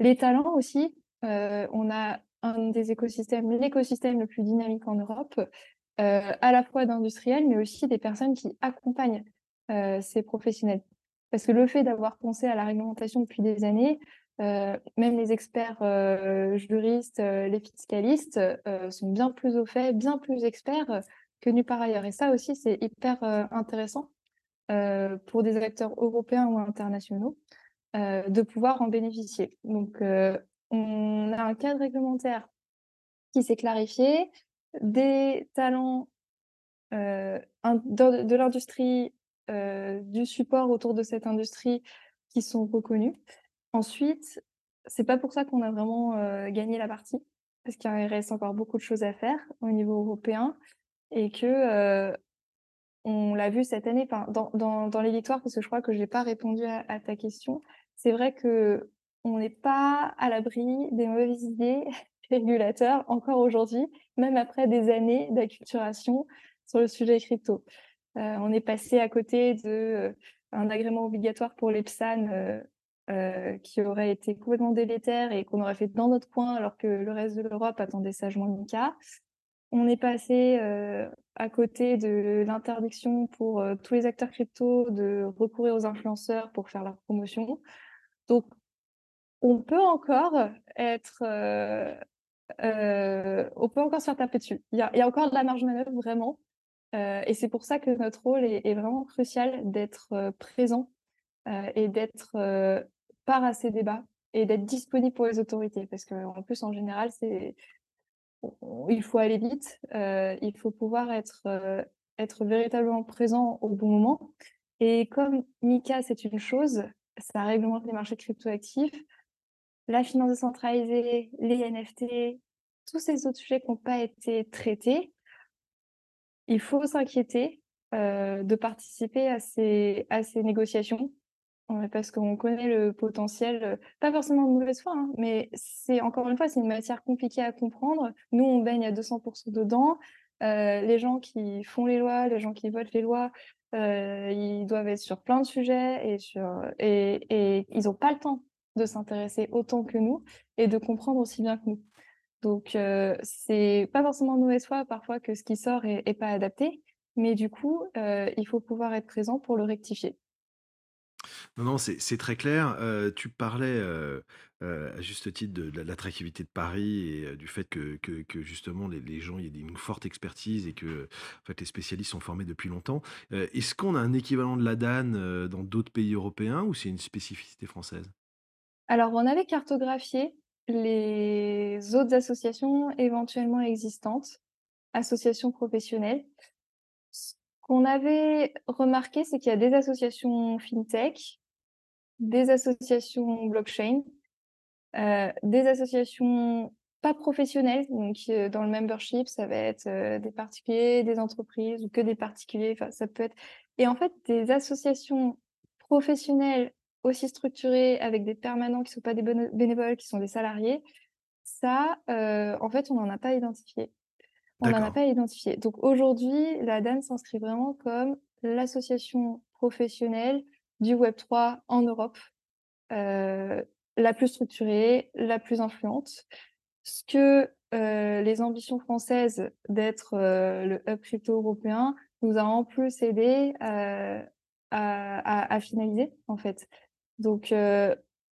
S2: Les talents aussi, on a un des écosystèmes l'écosystème le plus dynamique en Europe, heu, à la fois d'industriels, mais aussi des personnes qui accompagnent, heu, ces professionnels. Parce que le fait d'avoir pensé à la réglementation depuis des années, heu, même les experts, juristes, les fiscalistes, sont bien plus au fait, bien plus experts, que nulle part ailleurs et ça aussi, c'est hyper, intéressant, pour des acteurs européens ou internationaux, de pouvoir en bénéficier. Donc, on a un cadre réglementaire qui s'est clarifié, des talents, in de l'industrie, heu, du support autour de cette industrie qui sont reconnus. Ensuite, c'est pas pour ça qu'on a vraiment, heu, gagné la partie, parce qu'il reste encore beaucoup de choses à faire au niveau européen et que, on l'a vu cette année, dans dans dans les victoires, parce que je crois que j'ai pas répondu à ta question. C'est vrai qu'on n'est pas à l'abri des mauvaises idées régulateurs encore aujourd'hui, même après des années d'acculturation sur le sujet crypto. Heu, on est passé à côté de, heu, un agrément obligatoire pour les PSAN, heu heu, qui aurait été complètement délétère et qu'on aurait fait dans notre coin alors que le reste de l'Europe attendait sagement MiCA. On est passé, à côté de l'interdiction pour, tous les acteurs crypto de recourir aux influenceurs pour faire leur promotion. Donc on peut encore être, heu heu, on peut encore se faire taper dessus. Il y a encore de la marge de manœuvre vraiment, heu et c'est pour ça que notre rôle est vraiment crucial d'être, présent, et d'être, part à ces débats et d'être disponible pour les autorités. Parce qu'en plus, en général, c'est il faut aller vite, il faut pouvoir être, être véritablement présent au bon moment et comme MiCA, c'est une chose, ça réglemente les marchés cryptoactifs. La finance décentralisée, les NFT, tous ces autres sujets qui ont pas été traités il faut s'inquiéter, heu, de participer à ces négociations, heu, parce qu'on connaît le potentiel, heu, pas forcément de mauvaise foi, hein, mais c'est encore une fois, c'est une matière compliquée à comprendre. Nous, on baigne à 200% dedans, les gens qui font les lois, les gens qui votent les lois, ils doivent être sur plein de sujets et ils ont pas le temps de s'intéresser autant que nous et de comprendre aussi bien que nous. Donc, heu, c'est pas forcément de mauvaise foi parfois que ce qui sort est pas adapté, mais du coup, heu, il faut pouvoir être présent pour le rectifier.
S1: Non, non, c'est très clair. Heu, tu parlais, heu, à juste titre de l'attractivité de Paris et du fait que que justement les les gens, y des une forte expertise et que, en fait, les spécialistes sont formés depuis longtemps. Est-ce qu'on a un équivalent de la DAN, dans d'autres pays européens ou c'est une spécificité française?
S2: Alors on avait cartographié les autres associations éventuellement existantes, associations professionnelles. Ce qu'on avait remarqué, c'est qu'il y a des associations fintech, des associations blockchain, heu, des associations pas professionnelles, donc heu, dans le membership, ça va être, heu, des particuliers, des entreprises ou que des particuliers, enfin ça peut être et en fait des associations professionnelles aussi structurées avec des permanents qui sont pas des béné bénévoles, qui sont des salariés, ça, heu, en fait, on n'en a pas identifié. On n'en a pas identifié. Donc aujourd'hui, la DAN s'inscrit vraiment comme l'association professionnelle du web 3 en Europe, heu, la plus structurée, la plus influente. Ce que, heu, les ambitions françaises d'être, le hub crypto européen nous a en plus aidé, heu, à à à finaliser, en fait. Donc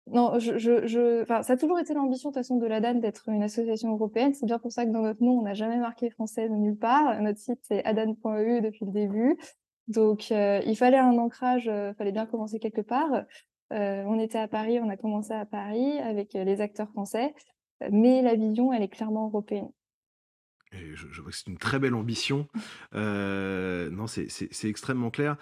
S2: non, je je je enfin, ça a toujours été l'ambition de toute façon de la DAN d'être une association européenne. C'est bien pour ça que dans notre nom, on n'a jamais marqué français de nulle part. Notre site, c'est adan.eu depuis le début. Donc il fallait un ancrage, heu, fallait bien commencer quelque part. On était à Paris, on a commencé à Paris avec, les acteurs français, mais la vision, elle est clairement européenne.
S1: Et je je vois que c'est une très belle ambition. Non, c'est extrêmement clair.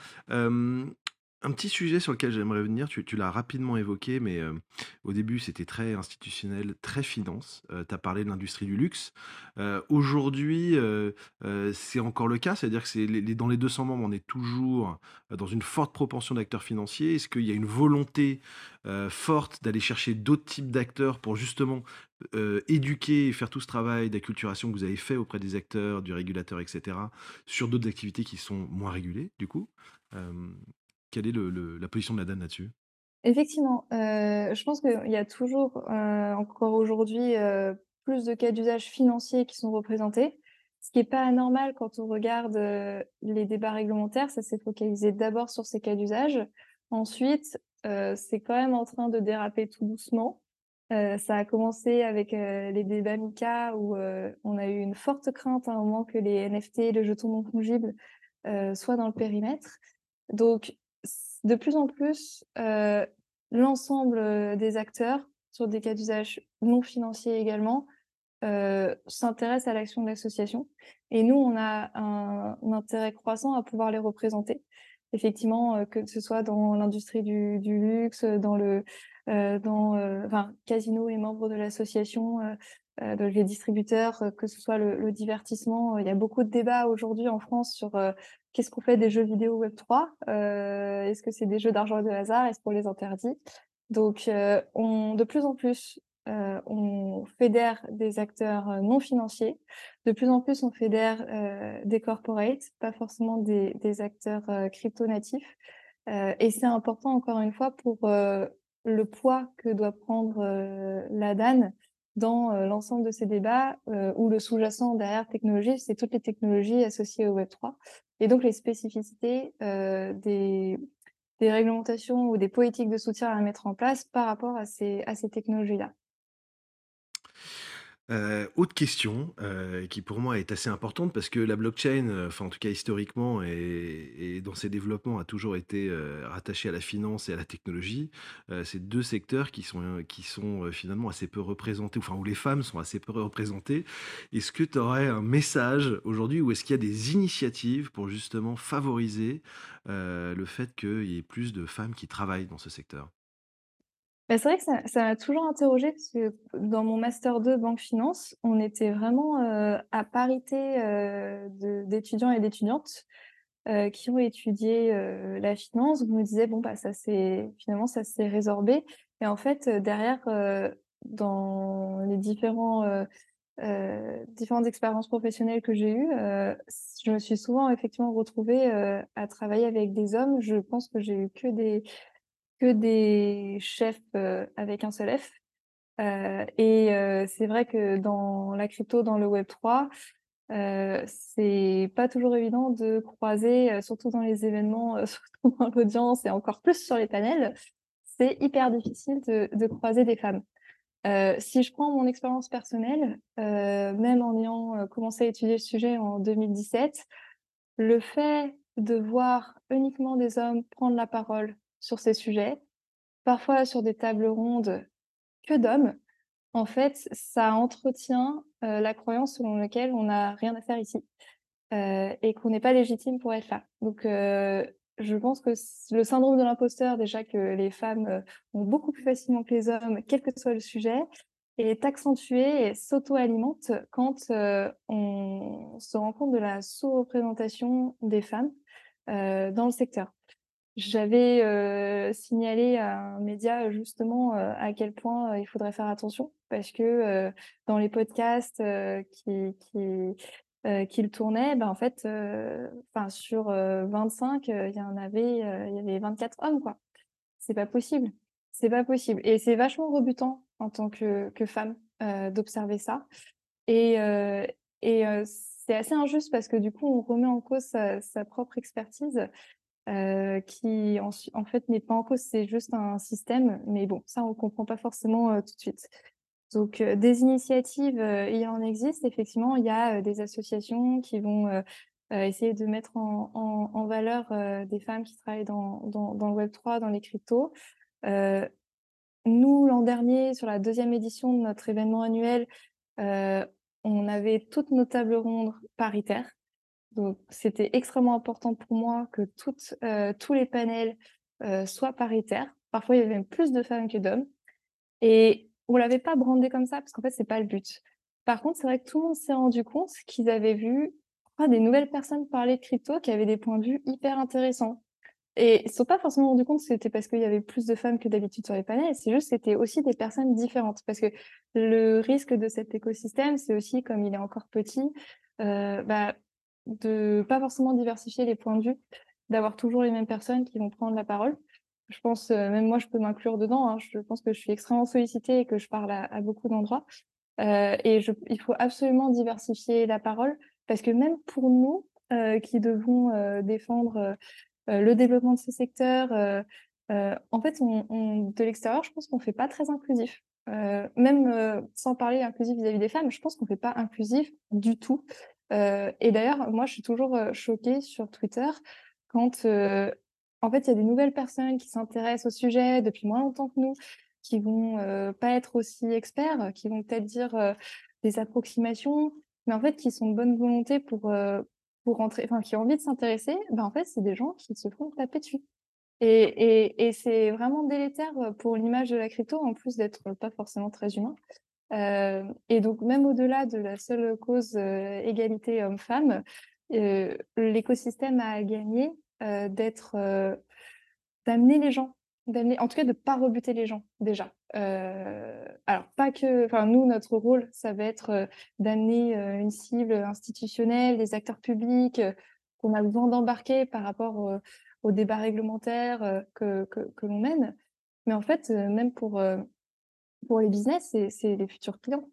S1: Un petit sujet sur lequel j'aimerais venir, tu l'as rapidement évoqué, mais, hem, au début, c'était très institutionnel, très finance. Heu, tu as parlé de l'industrie du luxe. Heu, aujourd'hui, c'est encore le cas? C'est-à-dire que les dans les 200 membres, on est toujours, dans une forte propension d'acteurs financiers? Est-ce qu'il y a une volonté, forte d'aller chercher d'autres types d'acteurs pour justement éduquer et faire tout ce travail d'acculturation que vous avez fait auprès des acteurs, du régulateur et cetera, sur d'autres activités qui sont moins régulées, du coup? Quelle est le le la position de la DAN là-dessus?
S2: Effectivement, heu, je pense qu'il y a toujours, heu, encore aujourd'hui, heu, plus de cas d'usage financiers qui sont représentés. Ce qui est pas anormal quand on regarde, les débats réglementaires, ça s'est focalisé d'abord sur ces cas d'usage. Ensuite, c'est quand même en train de déraper tout doucement. Ça a commencé avec, les débats MICA où, on a eu une forte crainte à un moment que les NFT, les jetons non fongibles, heu, soient dans le périmètre. Donc de plus en plus, heu, l'ensemble, heu, des acteurs, sur des cas d'usage non financiers également, heu, s'intéressent à l'action de l'association et nous, on a un intérêt croissant à pouvoir les représenter. Effectivement, que ce soit dans l'industrie du luxe, dans le dans, enfin, Casino est membre de l'association, les distributeurs, que ce soit le le divertissement, il y a beaucoup de débats aujourd'hui en France sur, qu'est-ce qu'on fait des jeux vidéo Web 3? Heu, est-ce que c'est des jeux d'argent et de hasard? Est-ce qu'on les interdit? Donc heu, on de plus en plus, heu, on fédère des acteurs, non financiers. De plus en plus, on fédère, des corporates, pas forcément des des acteurs, heu, crypto natifs, heu et c'est important encore une fois pour, le poids que doit prendre, la DAN dans, l'ensemble de ces débats, où le sous-jacent derrière technologie, c'est toutes les technologies associées au Web 3 et donc les spécificités, heu, des réglementations ou des politiques de soutien à mettre en place par rapport à ces technologies-là.
S1: Heu, autre question, heu, qui pour moi est assez importante parce que la blockchain, heu, enfin en tout cas historiquement et dans ses développements a toujours été, rattachée à la finance et à la technologie. Heu, c'est 2 secteurs qui sont, qui sont, finalement assez peu représentés, enfin où les femmes sont assez peu représentées. Est-ce que tu aurais un message aujourd'hui ou est-ce qu'il y a des initiatives pour justement favoriser, le fait qu'il y ait plus de femmes qui travaillent dans ce secteur?
S2: Bah, c'est vrai que ça m'a toujours interrogée parce que dans mon master 2 banque finance, on était vraiment, heu, à parité, de d'étudiants et d'étudiantes, heu, qui ont étudié, la finance. On nous disait: «Bon, bah, ça s'est finalement, ça s'est résorbé» et en fait, derrière, dans les différents, différentes expériences professionnelles que j'ai eues, je me suis souvent effectivement retrouvée, à travailler avec des hommes. Je pense que j'ai eu que des que des chefs, heu, avec un seul F, heu et heu, c'est vrai que dans la crypto, dans le web 3, heu, c'est pas toujours évident de croiser, surtout dans les événements, heu, surtout dans l'audience et encore plus sur les panels, c'est hyper difficile de de croiser des femmes. Si je prends mon expérience personnelle, même en ayant, commencé à étudier le sujet en 2017, le fait de voir uniquement des hommes prendre la parole sur ces sujets, parfois sur des tables rondes que d'hommes, en fait, ça entretient, la croyance selon laquelle on n'a rien à faire ici, et qu'on n'est pas légitime pour être là. Donc je pense que le syndrome de l'imposteur, déjà que les femmes, ont beaucoup plus facilement que les hommes, quel que soit le sujet, est accentué et s'auto-alimente quand, on se rend compte de la sous-représentation des femmes, dans le secteur. J'avais, heu, signalé à un média, justement, heu, à quel point, heu, il faudrait faire attention parce que, dans les podcasts, qui qui, heu, qu'ils tournaient, bah, en fait, enfin sur, heu, 25, heu, il y en avait, il y avait 24 hommes, quoi. C'est pas possible, c'est pas possible. Et c'est vachement rebutant en tant que femme, d'observer ça. Et c'est assez injuste parce que du coup, on remet en cause sa propre expertise, heu, qui en fait, n'est pas en cause, c'est juste un système, mais bon, ça, on le comprend pas forcément, heu, tout de suite. Donc heu, des initiatives, il en existe effectivement. Il y a, des associations qui vont, essayer de mettre en valeur, des femmes qui travaillent dans dans le web 3, dans les cryptos. Nous, l'an dernier, sur la 2e édition de notre événement annuel, on avait toutes nos tables rondes paritaires. Donc c'était extrêmement important pour moi que toutes, heu, tous les panels, heu, soient paritaires. Parfois, il y avait même plus de femmes que d'hommes et on l'avait pas brandé comme ça parce qu'en fait, c'est pas le but. Par contre, c'est vrai que tout le monde s'est rendu compte qu'ils avaient vu, des nouvelles personnes parler de crypto qui avaient des points de vue hyper intéressants et ils se sont pas forcément rendus compte que c'était parce qu'il y avait plus de femmes que d'habitude sur les panels, c'est juste, c'était aussi des personnes différentes. Parce que le risque de cet écosystème, c'est aussi, comme il est encore petit, heu, bah, de pas forcément diversifier les points de vue, d'avoir toujours les mêmes personnes qui vont prendre la parole. Je pense, heu, même moi, je peux m'inclure dedans, hein. Je pense que je suis extrêmement sollicitée et que je parle à beaucoup d'endroits, heu et il faut absolument diversifier la parole parce que même pour nous, heu, qui devons, défendre, le développement de ce secteur, en fait, de l'extérieur, je pense qu'on fait pas très inclusif. Même, sans parler inclusif vis-à-vis des femmes, je pense qu'on fait pas inclusif du tout. Heu et d'ailleurs, moi, je suis toujours, choquée sur Twitter quand, en fait, il y a des nouvelles personnes qui s'intéressent au sujet depuis moins longtemps que nous, qui vont, pas être aussi experts, qui vont peut-être dire, des approximations, mais en fait, qui sont de bonne volonté pour, pour rentrer enfin, qui ont envie de s'intéresser. Ben, en fait, c'est des gens qui se font taper dessus. Et et et c'est vraiment délétère, pour l'image de la crypto, en plus d'être pas forcément très humain. Heu et donc même au-delà de la seule cause, heu, égalité homme-femme, heu, l'écosystème a gagné, d'être, d'amener les gens, en tout cas de pas rebuter les gens déjà. Alors pas que enfin nous, notre rôle, ça va être, d'amener, une cible, institutionnelle, des acteurs publics, qu'on a besoin d'embarquer par rapport, débats réglementaires, heu, que que l'on mène. Mais en fait, même pour, pour les business, c'est les futurs clients.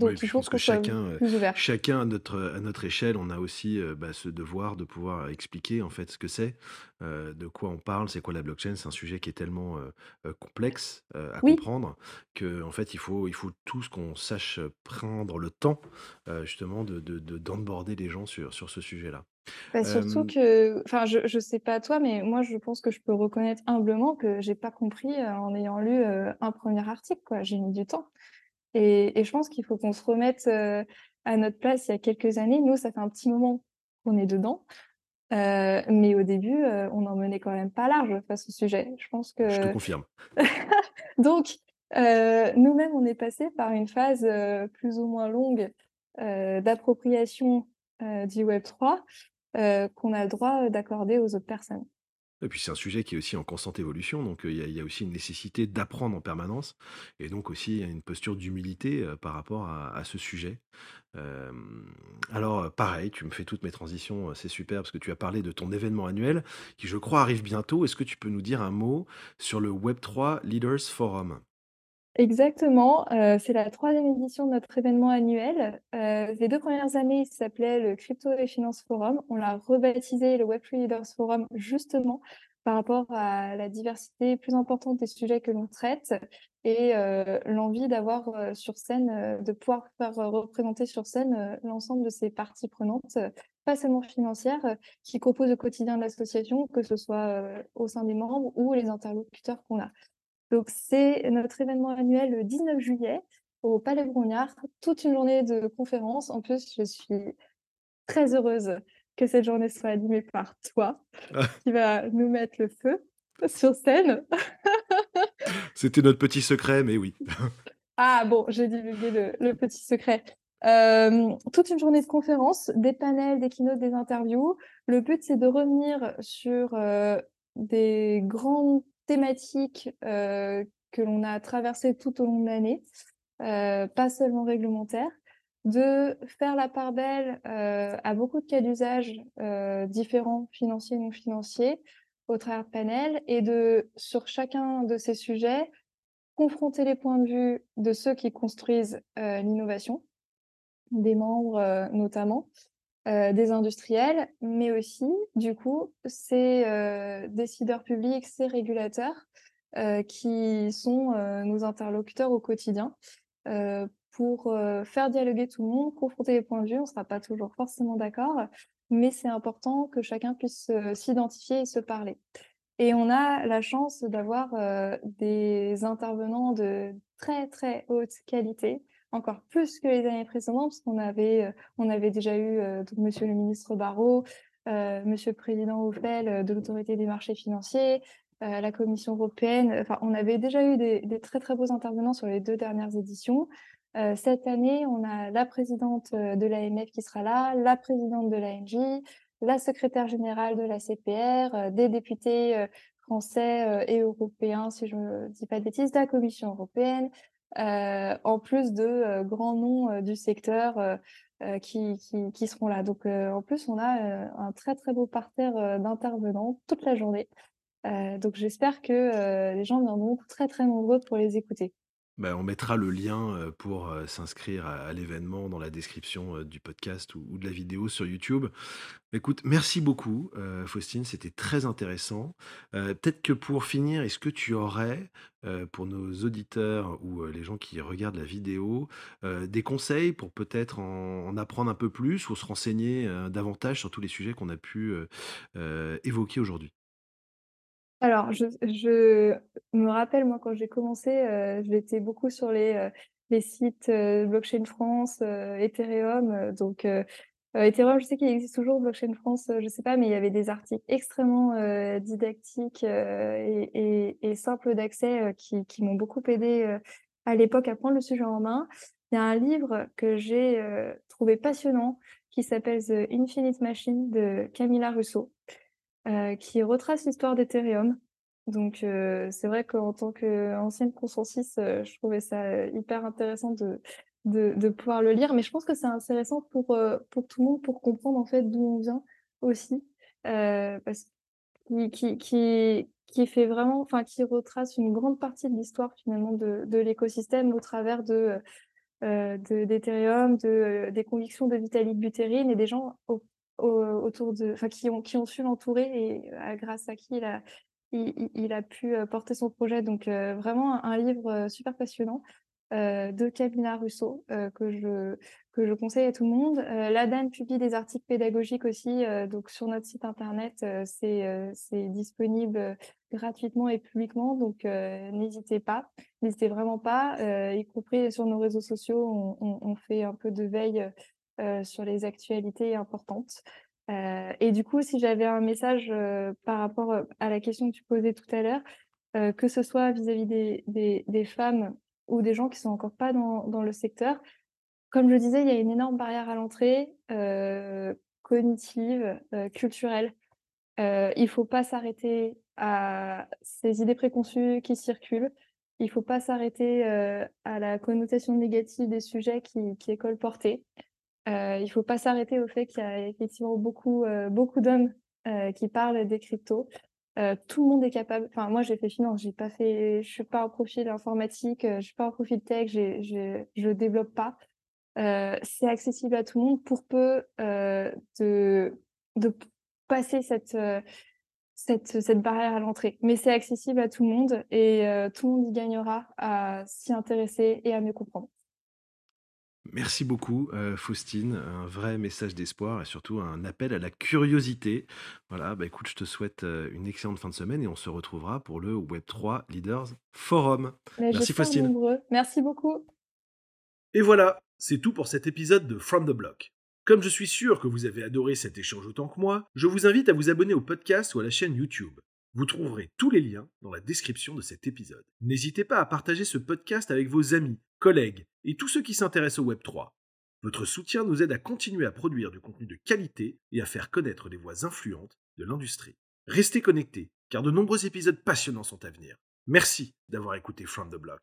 S1: Oui,
S2: Donc il
S1: puis je
S2: faut
S1: pense que chacun,
S2: ouvert.
S1: chacun à notre, à notre échelle, on a aussi, heu, bah, ce devoir de pouvoir expliquer en fait ce que c'est, heu, de quoi on parle, c'est quoi la blockchain. C'est un sujet qui est tellement, complexe, à
S2: Oui,
S1: comprendre qu'en fait il faut il faut tous qu'on sache, prendre le temps, justement de de de d'onboarder les gens sur sur ce sujet-là.
S2: Bah, surtout que enfin je je sais pas toi, mais moi je pense que je peux reconnaître humblement que j'ai pas compris, en ayant lu, un premier article quoi. J'ai mis du temps et et je pense qu'il faut qu'on se remette, à notre place il y a quelques années. Nous, ça fait un petit moment qu'on est dedans, mais au début, on n'en menait quand même pas large face au sujet. Je pense
S1: je te
S2: que
S1: confirme.
S2: donc nous-mêmes, on est passés par une phase, plus ou moins longue, d'appropriation, du web 3, heu, qu'on a le droit, d'accorder aux autres personnes.
S1: Et puis c'est un sujet qui est aussi en constante évolution, donc heu, il y a aussi une nécessité d'apprendre en permanence et donc aussi une posture d'humilité, heu, par rapport à ce sujet. Alors, pareil, tu me fais toutes mes transitions, c'est super parce que tu as parlé de ton événement annuel qui, je crois, arrive bientôt. Est-ce que tu peux nous dire un mot sur le Web3 Leaders Forum?
S2: Exactement, heu, c'est la troisième édition de notre événement annuel. Heu, les 2 premières années, il s'appelait le Crypto et Finance Forum. On l'a rebaptisé le Web3 Leaders Forum, justement, par rapport à la diversité plus importante des sujets que l'on traite et heu, l'envie d'avoir, sur scène, de pouvoir faire, représenter sur scène, l'ensemble de ces parties prenantes, pas seulement financières, qui composent le quotidien de l'association, que ce soit, au sein des membres ou les interlocuteurs qu'on a. Donc c'est notre événement annuel le 19 juillet au Palais Brongniart, toute une journée de conférences. En plus, je suis très heureuse que cette journée soit animée par toi, qui va nous mettre le feu sur scène.
S1: C'était notre petit secret, mais oui.
S2: Ah bon, j'ai divulgué le le petit secret. Hem, toute une journée de conférences, des panels, des keynotes, des interviews. Le but, c'est de revenir sur, heu, des grandes thématiques, heu, que l'on a traversées tout au long de l'année, heu, pas seulement réglementaires. De faire la part belle, heu, à beaucoup de cas d'usage, différents, financiers, non financiers, au travers de panels et de sur chacun de ces sujets, confronter les points de vue de ceux qui construisent, l'innovation, des membres, notamment, heu, des industriels, mais aussi, du coup, ces, heu, décideurs publics, ces régulateurs, heu, qui sont, nos interlocuteurs au quotidien, pour, faire dialoguer tout le monde, confronter les points de vue. On ne sera pas toujours forcément d'accord, mais c'est important que chacun puisse, s'identifier et se parler. Et on a la chance d'avoir, des intervenants de très, très haute qualité, encore plus que les années précédentes, parce qu'on avait, heu, on avait déjà eu, heu, donc monsieur le ministre Barrot, heu, monsieur le président Oufel, de l'Autorité des marchés financiers, la Commission européenne. Enfin, on avait déjà eu des très, très beaux intervenants sur les 2 dernières éditions. Cette année, on a la présidente, de l'AMF qui sera là, la présidente de l'ANJ, la secrétaire générale de la CPR, des députés, français, et européens, si je ne dis pas de bêtises, de la Commission européenne, en plus de, heu, grands noms, heu, du secteur, qui seront là. Donc, en plus, on a, un très, très beau parterre, d'intervenants toute la journée. Donc j'espère que, les gens viendront très, très nombreux pour les écouter.
S1: Bah, on mettra le lien, pour, s'inscrire à l'événement dans la description, du podcast ou de la vidéo sur YouTube. Écoute, merci beaucoup, Faustine, c'était très intéressant. Peut-être que pour finir, est-ce que tu aurais, pour nos auditeurs ou, les gens qui regardent la vidéo, des conseils pour peut-être en en apprendre un peu plus ou se renseigner, davantage sur tous les sujets qu'on a pu, évoquer aujourd'hui?
S2: Alors, je me rappelle, moi, quand j'ai commencé, heu, j'étais beaucoup sur les, les sites, heu, Blockchain France, heu, Ethereum, donc Ethereum, je sais qu'il existe toujours, Blockchain France, je sais pas, mais il y avait des articles extrêmement, didactiques, et simples d'accès, qui qui m'ont beaucoup aidée, heu, à l'époque à prendre le sujet en main. Il y a un livre que j'ai, trouvé passionnant qui s'appelle The Infinite Machine de Camilla Russo heu, qui retrace l'histoire d'Ethereum. Donc heu, c'est vrai qu'en tant qu'ancienne consensus, heu, je trouvais ça, hyper intéressant de de pouvoir le lire. Mais je pense que c'est intéressant pour, pour tout le monde, pour comprendre en fait d'où on vient aussi, parce qui qui qui fait vraiment enfin qui retrace une grande partie de l'histoire finalement de de l'écosystème au travers de, d'Ethereum, de, des convictions de Vitalik Buterin et des gens autour de enfin qui ont qui ont su l'entourer et à grâce à qui il a il a pu, heu, porter son projet donc heu, vraiment un livre, super passionnant, de Camilla Russo, que je que je conseille à tout le monde. L'ADAME publie des articles pédagogiques aussi, donc sur notre site internet, c'est, c'est disponible, gratuitement et publiquement donc n'hésitez pas. N'hésitez vraiment pas, y compris sur nos réseaux sociaux, on fait un peu de veille, sur les actualités importantes. Heu et du coup, si j'avais un message, heu, par rapport, à la question que tu posais tout à l'heure, heu, que ce soit vis-à-vis des femmes ou des gens qui sont encore pas dans le secteur, comme je disais, il y a une énorme barrière à l'entrée, cognitive, culturelle. Il faut pas s'arrêter à ces idées préconçues qui circulent. Il faut pas s'arrêter, à la connotation négative des sujets qui est colportée. Heu, il faut pas s'arrêter au fait qu'il y a effectivement beaucoup, heu, beaucoup d'hommes, heu, qui parlent des cryptos. Tout le monde est capable enfin moi j'ai fait finance, j'ai pas fait je suis pas un profil informatique, je suis pas un profil tech, j'ai j'ai je développe pas. C'est accessible à tout le monde pour peu, de de passer cette, cette cette barrière à l'entrée. Mais c'est accessible à tout le monde et tout le monde y gagnera à s'y intéresser et à mieux comprendre.
S1: Merci beaucoup, heu, Faustine, un vrai message d'espoir et surtout un appel à la curiosité. Voilà, bah, écoute, je te souhaite, heu, une excellente fin de semaine et on se retrouvera pour le Web3 Leaders Forum.
S2: Mais
S1: Merci
S2: j'espère
S1: Faustine.
S2: nombreux. Merci beaucoup.
S1: Et voilà, c'est tout pour cet épisode de From the Block. Comme je suis sûr que vous avez adoré cet échange autant que moi, je vous invite à vous abonner au podcast ou à la chaîne YouTube. Vous trouverez tous les liens dans la description de cet épisode. N'hésitez pas à partager ce podcast avec vos amis, collègues et tous ceux qui s'intéressent au Web3. Votre soutien nous aide à continuer à produire du contenu de qualité et à faire connaître les voix influentes de l'industrie. Restez connectés, car de nombreux épisodes passionnants sont à venir. Merci d'avoir écouté From the Block.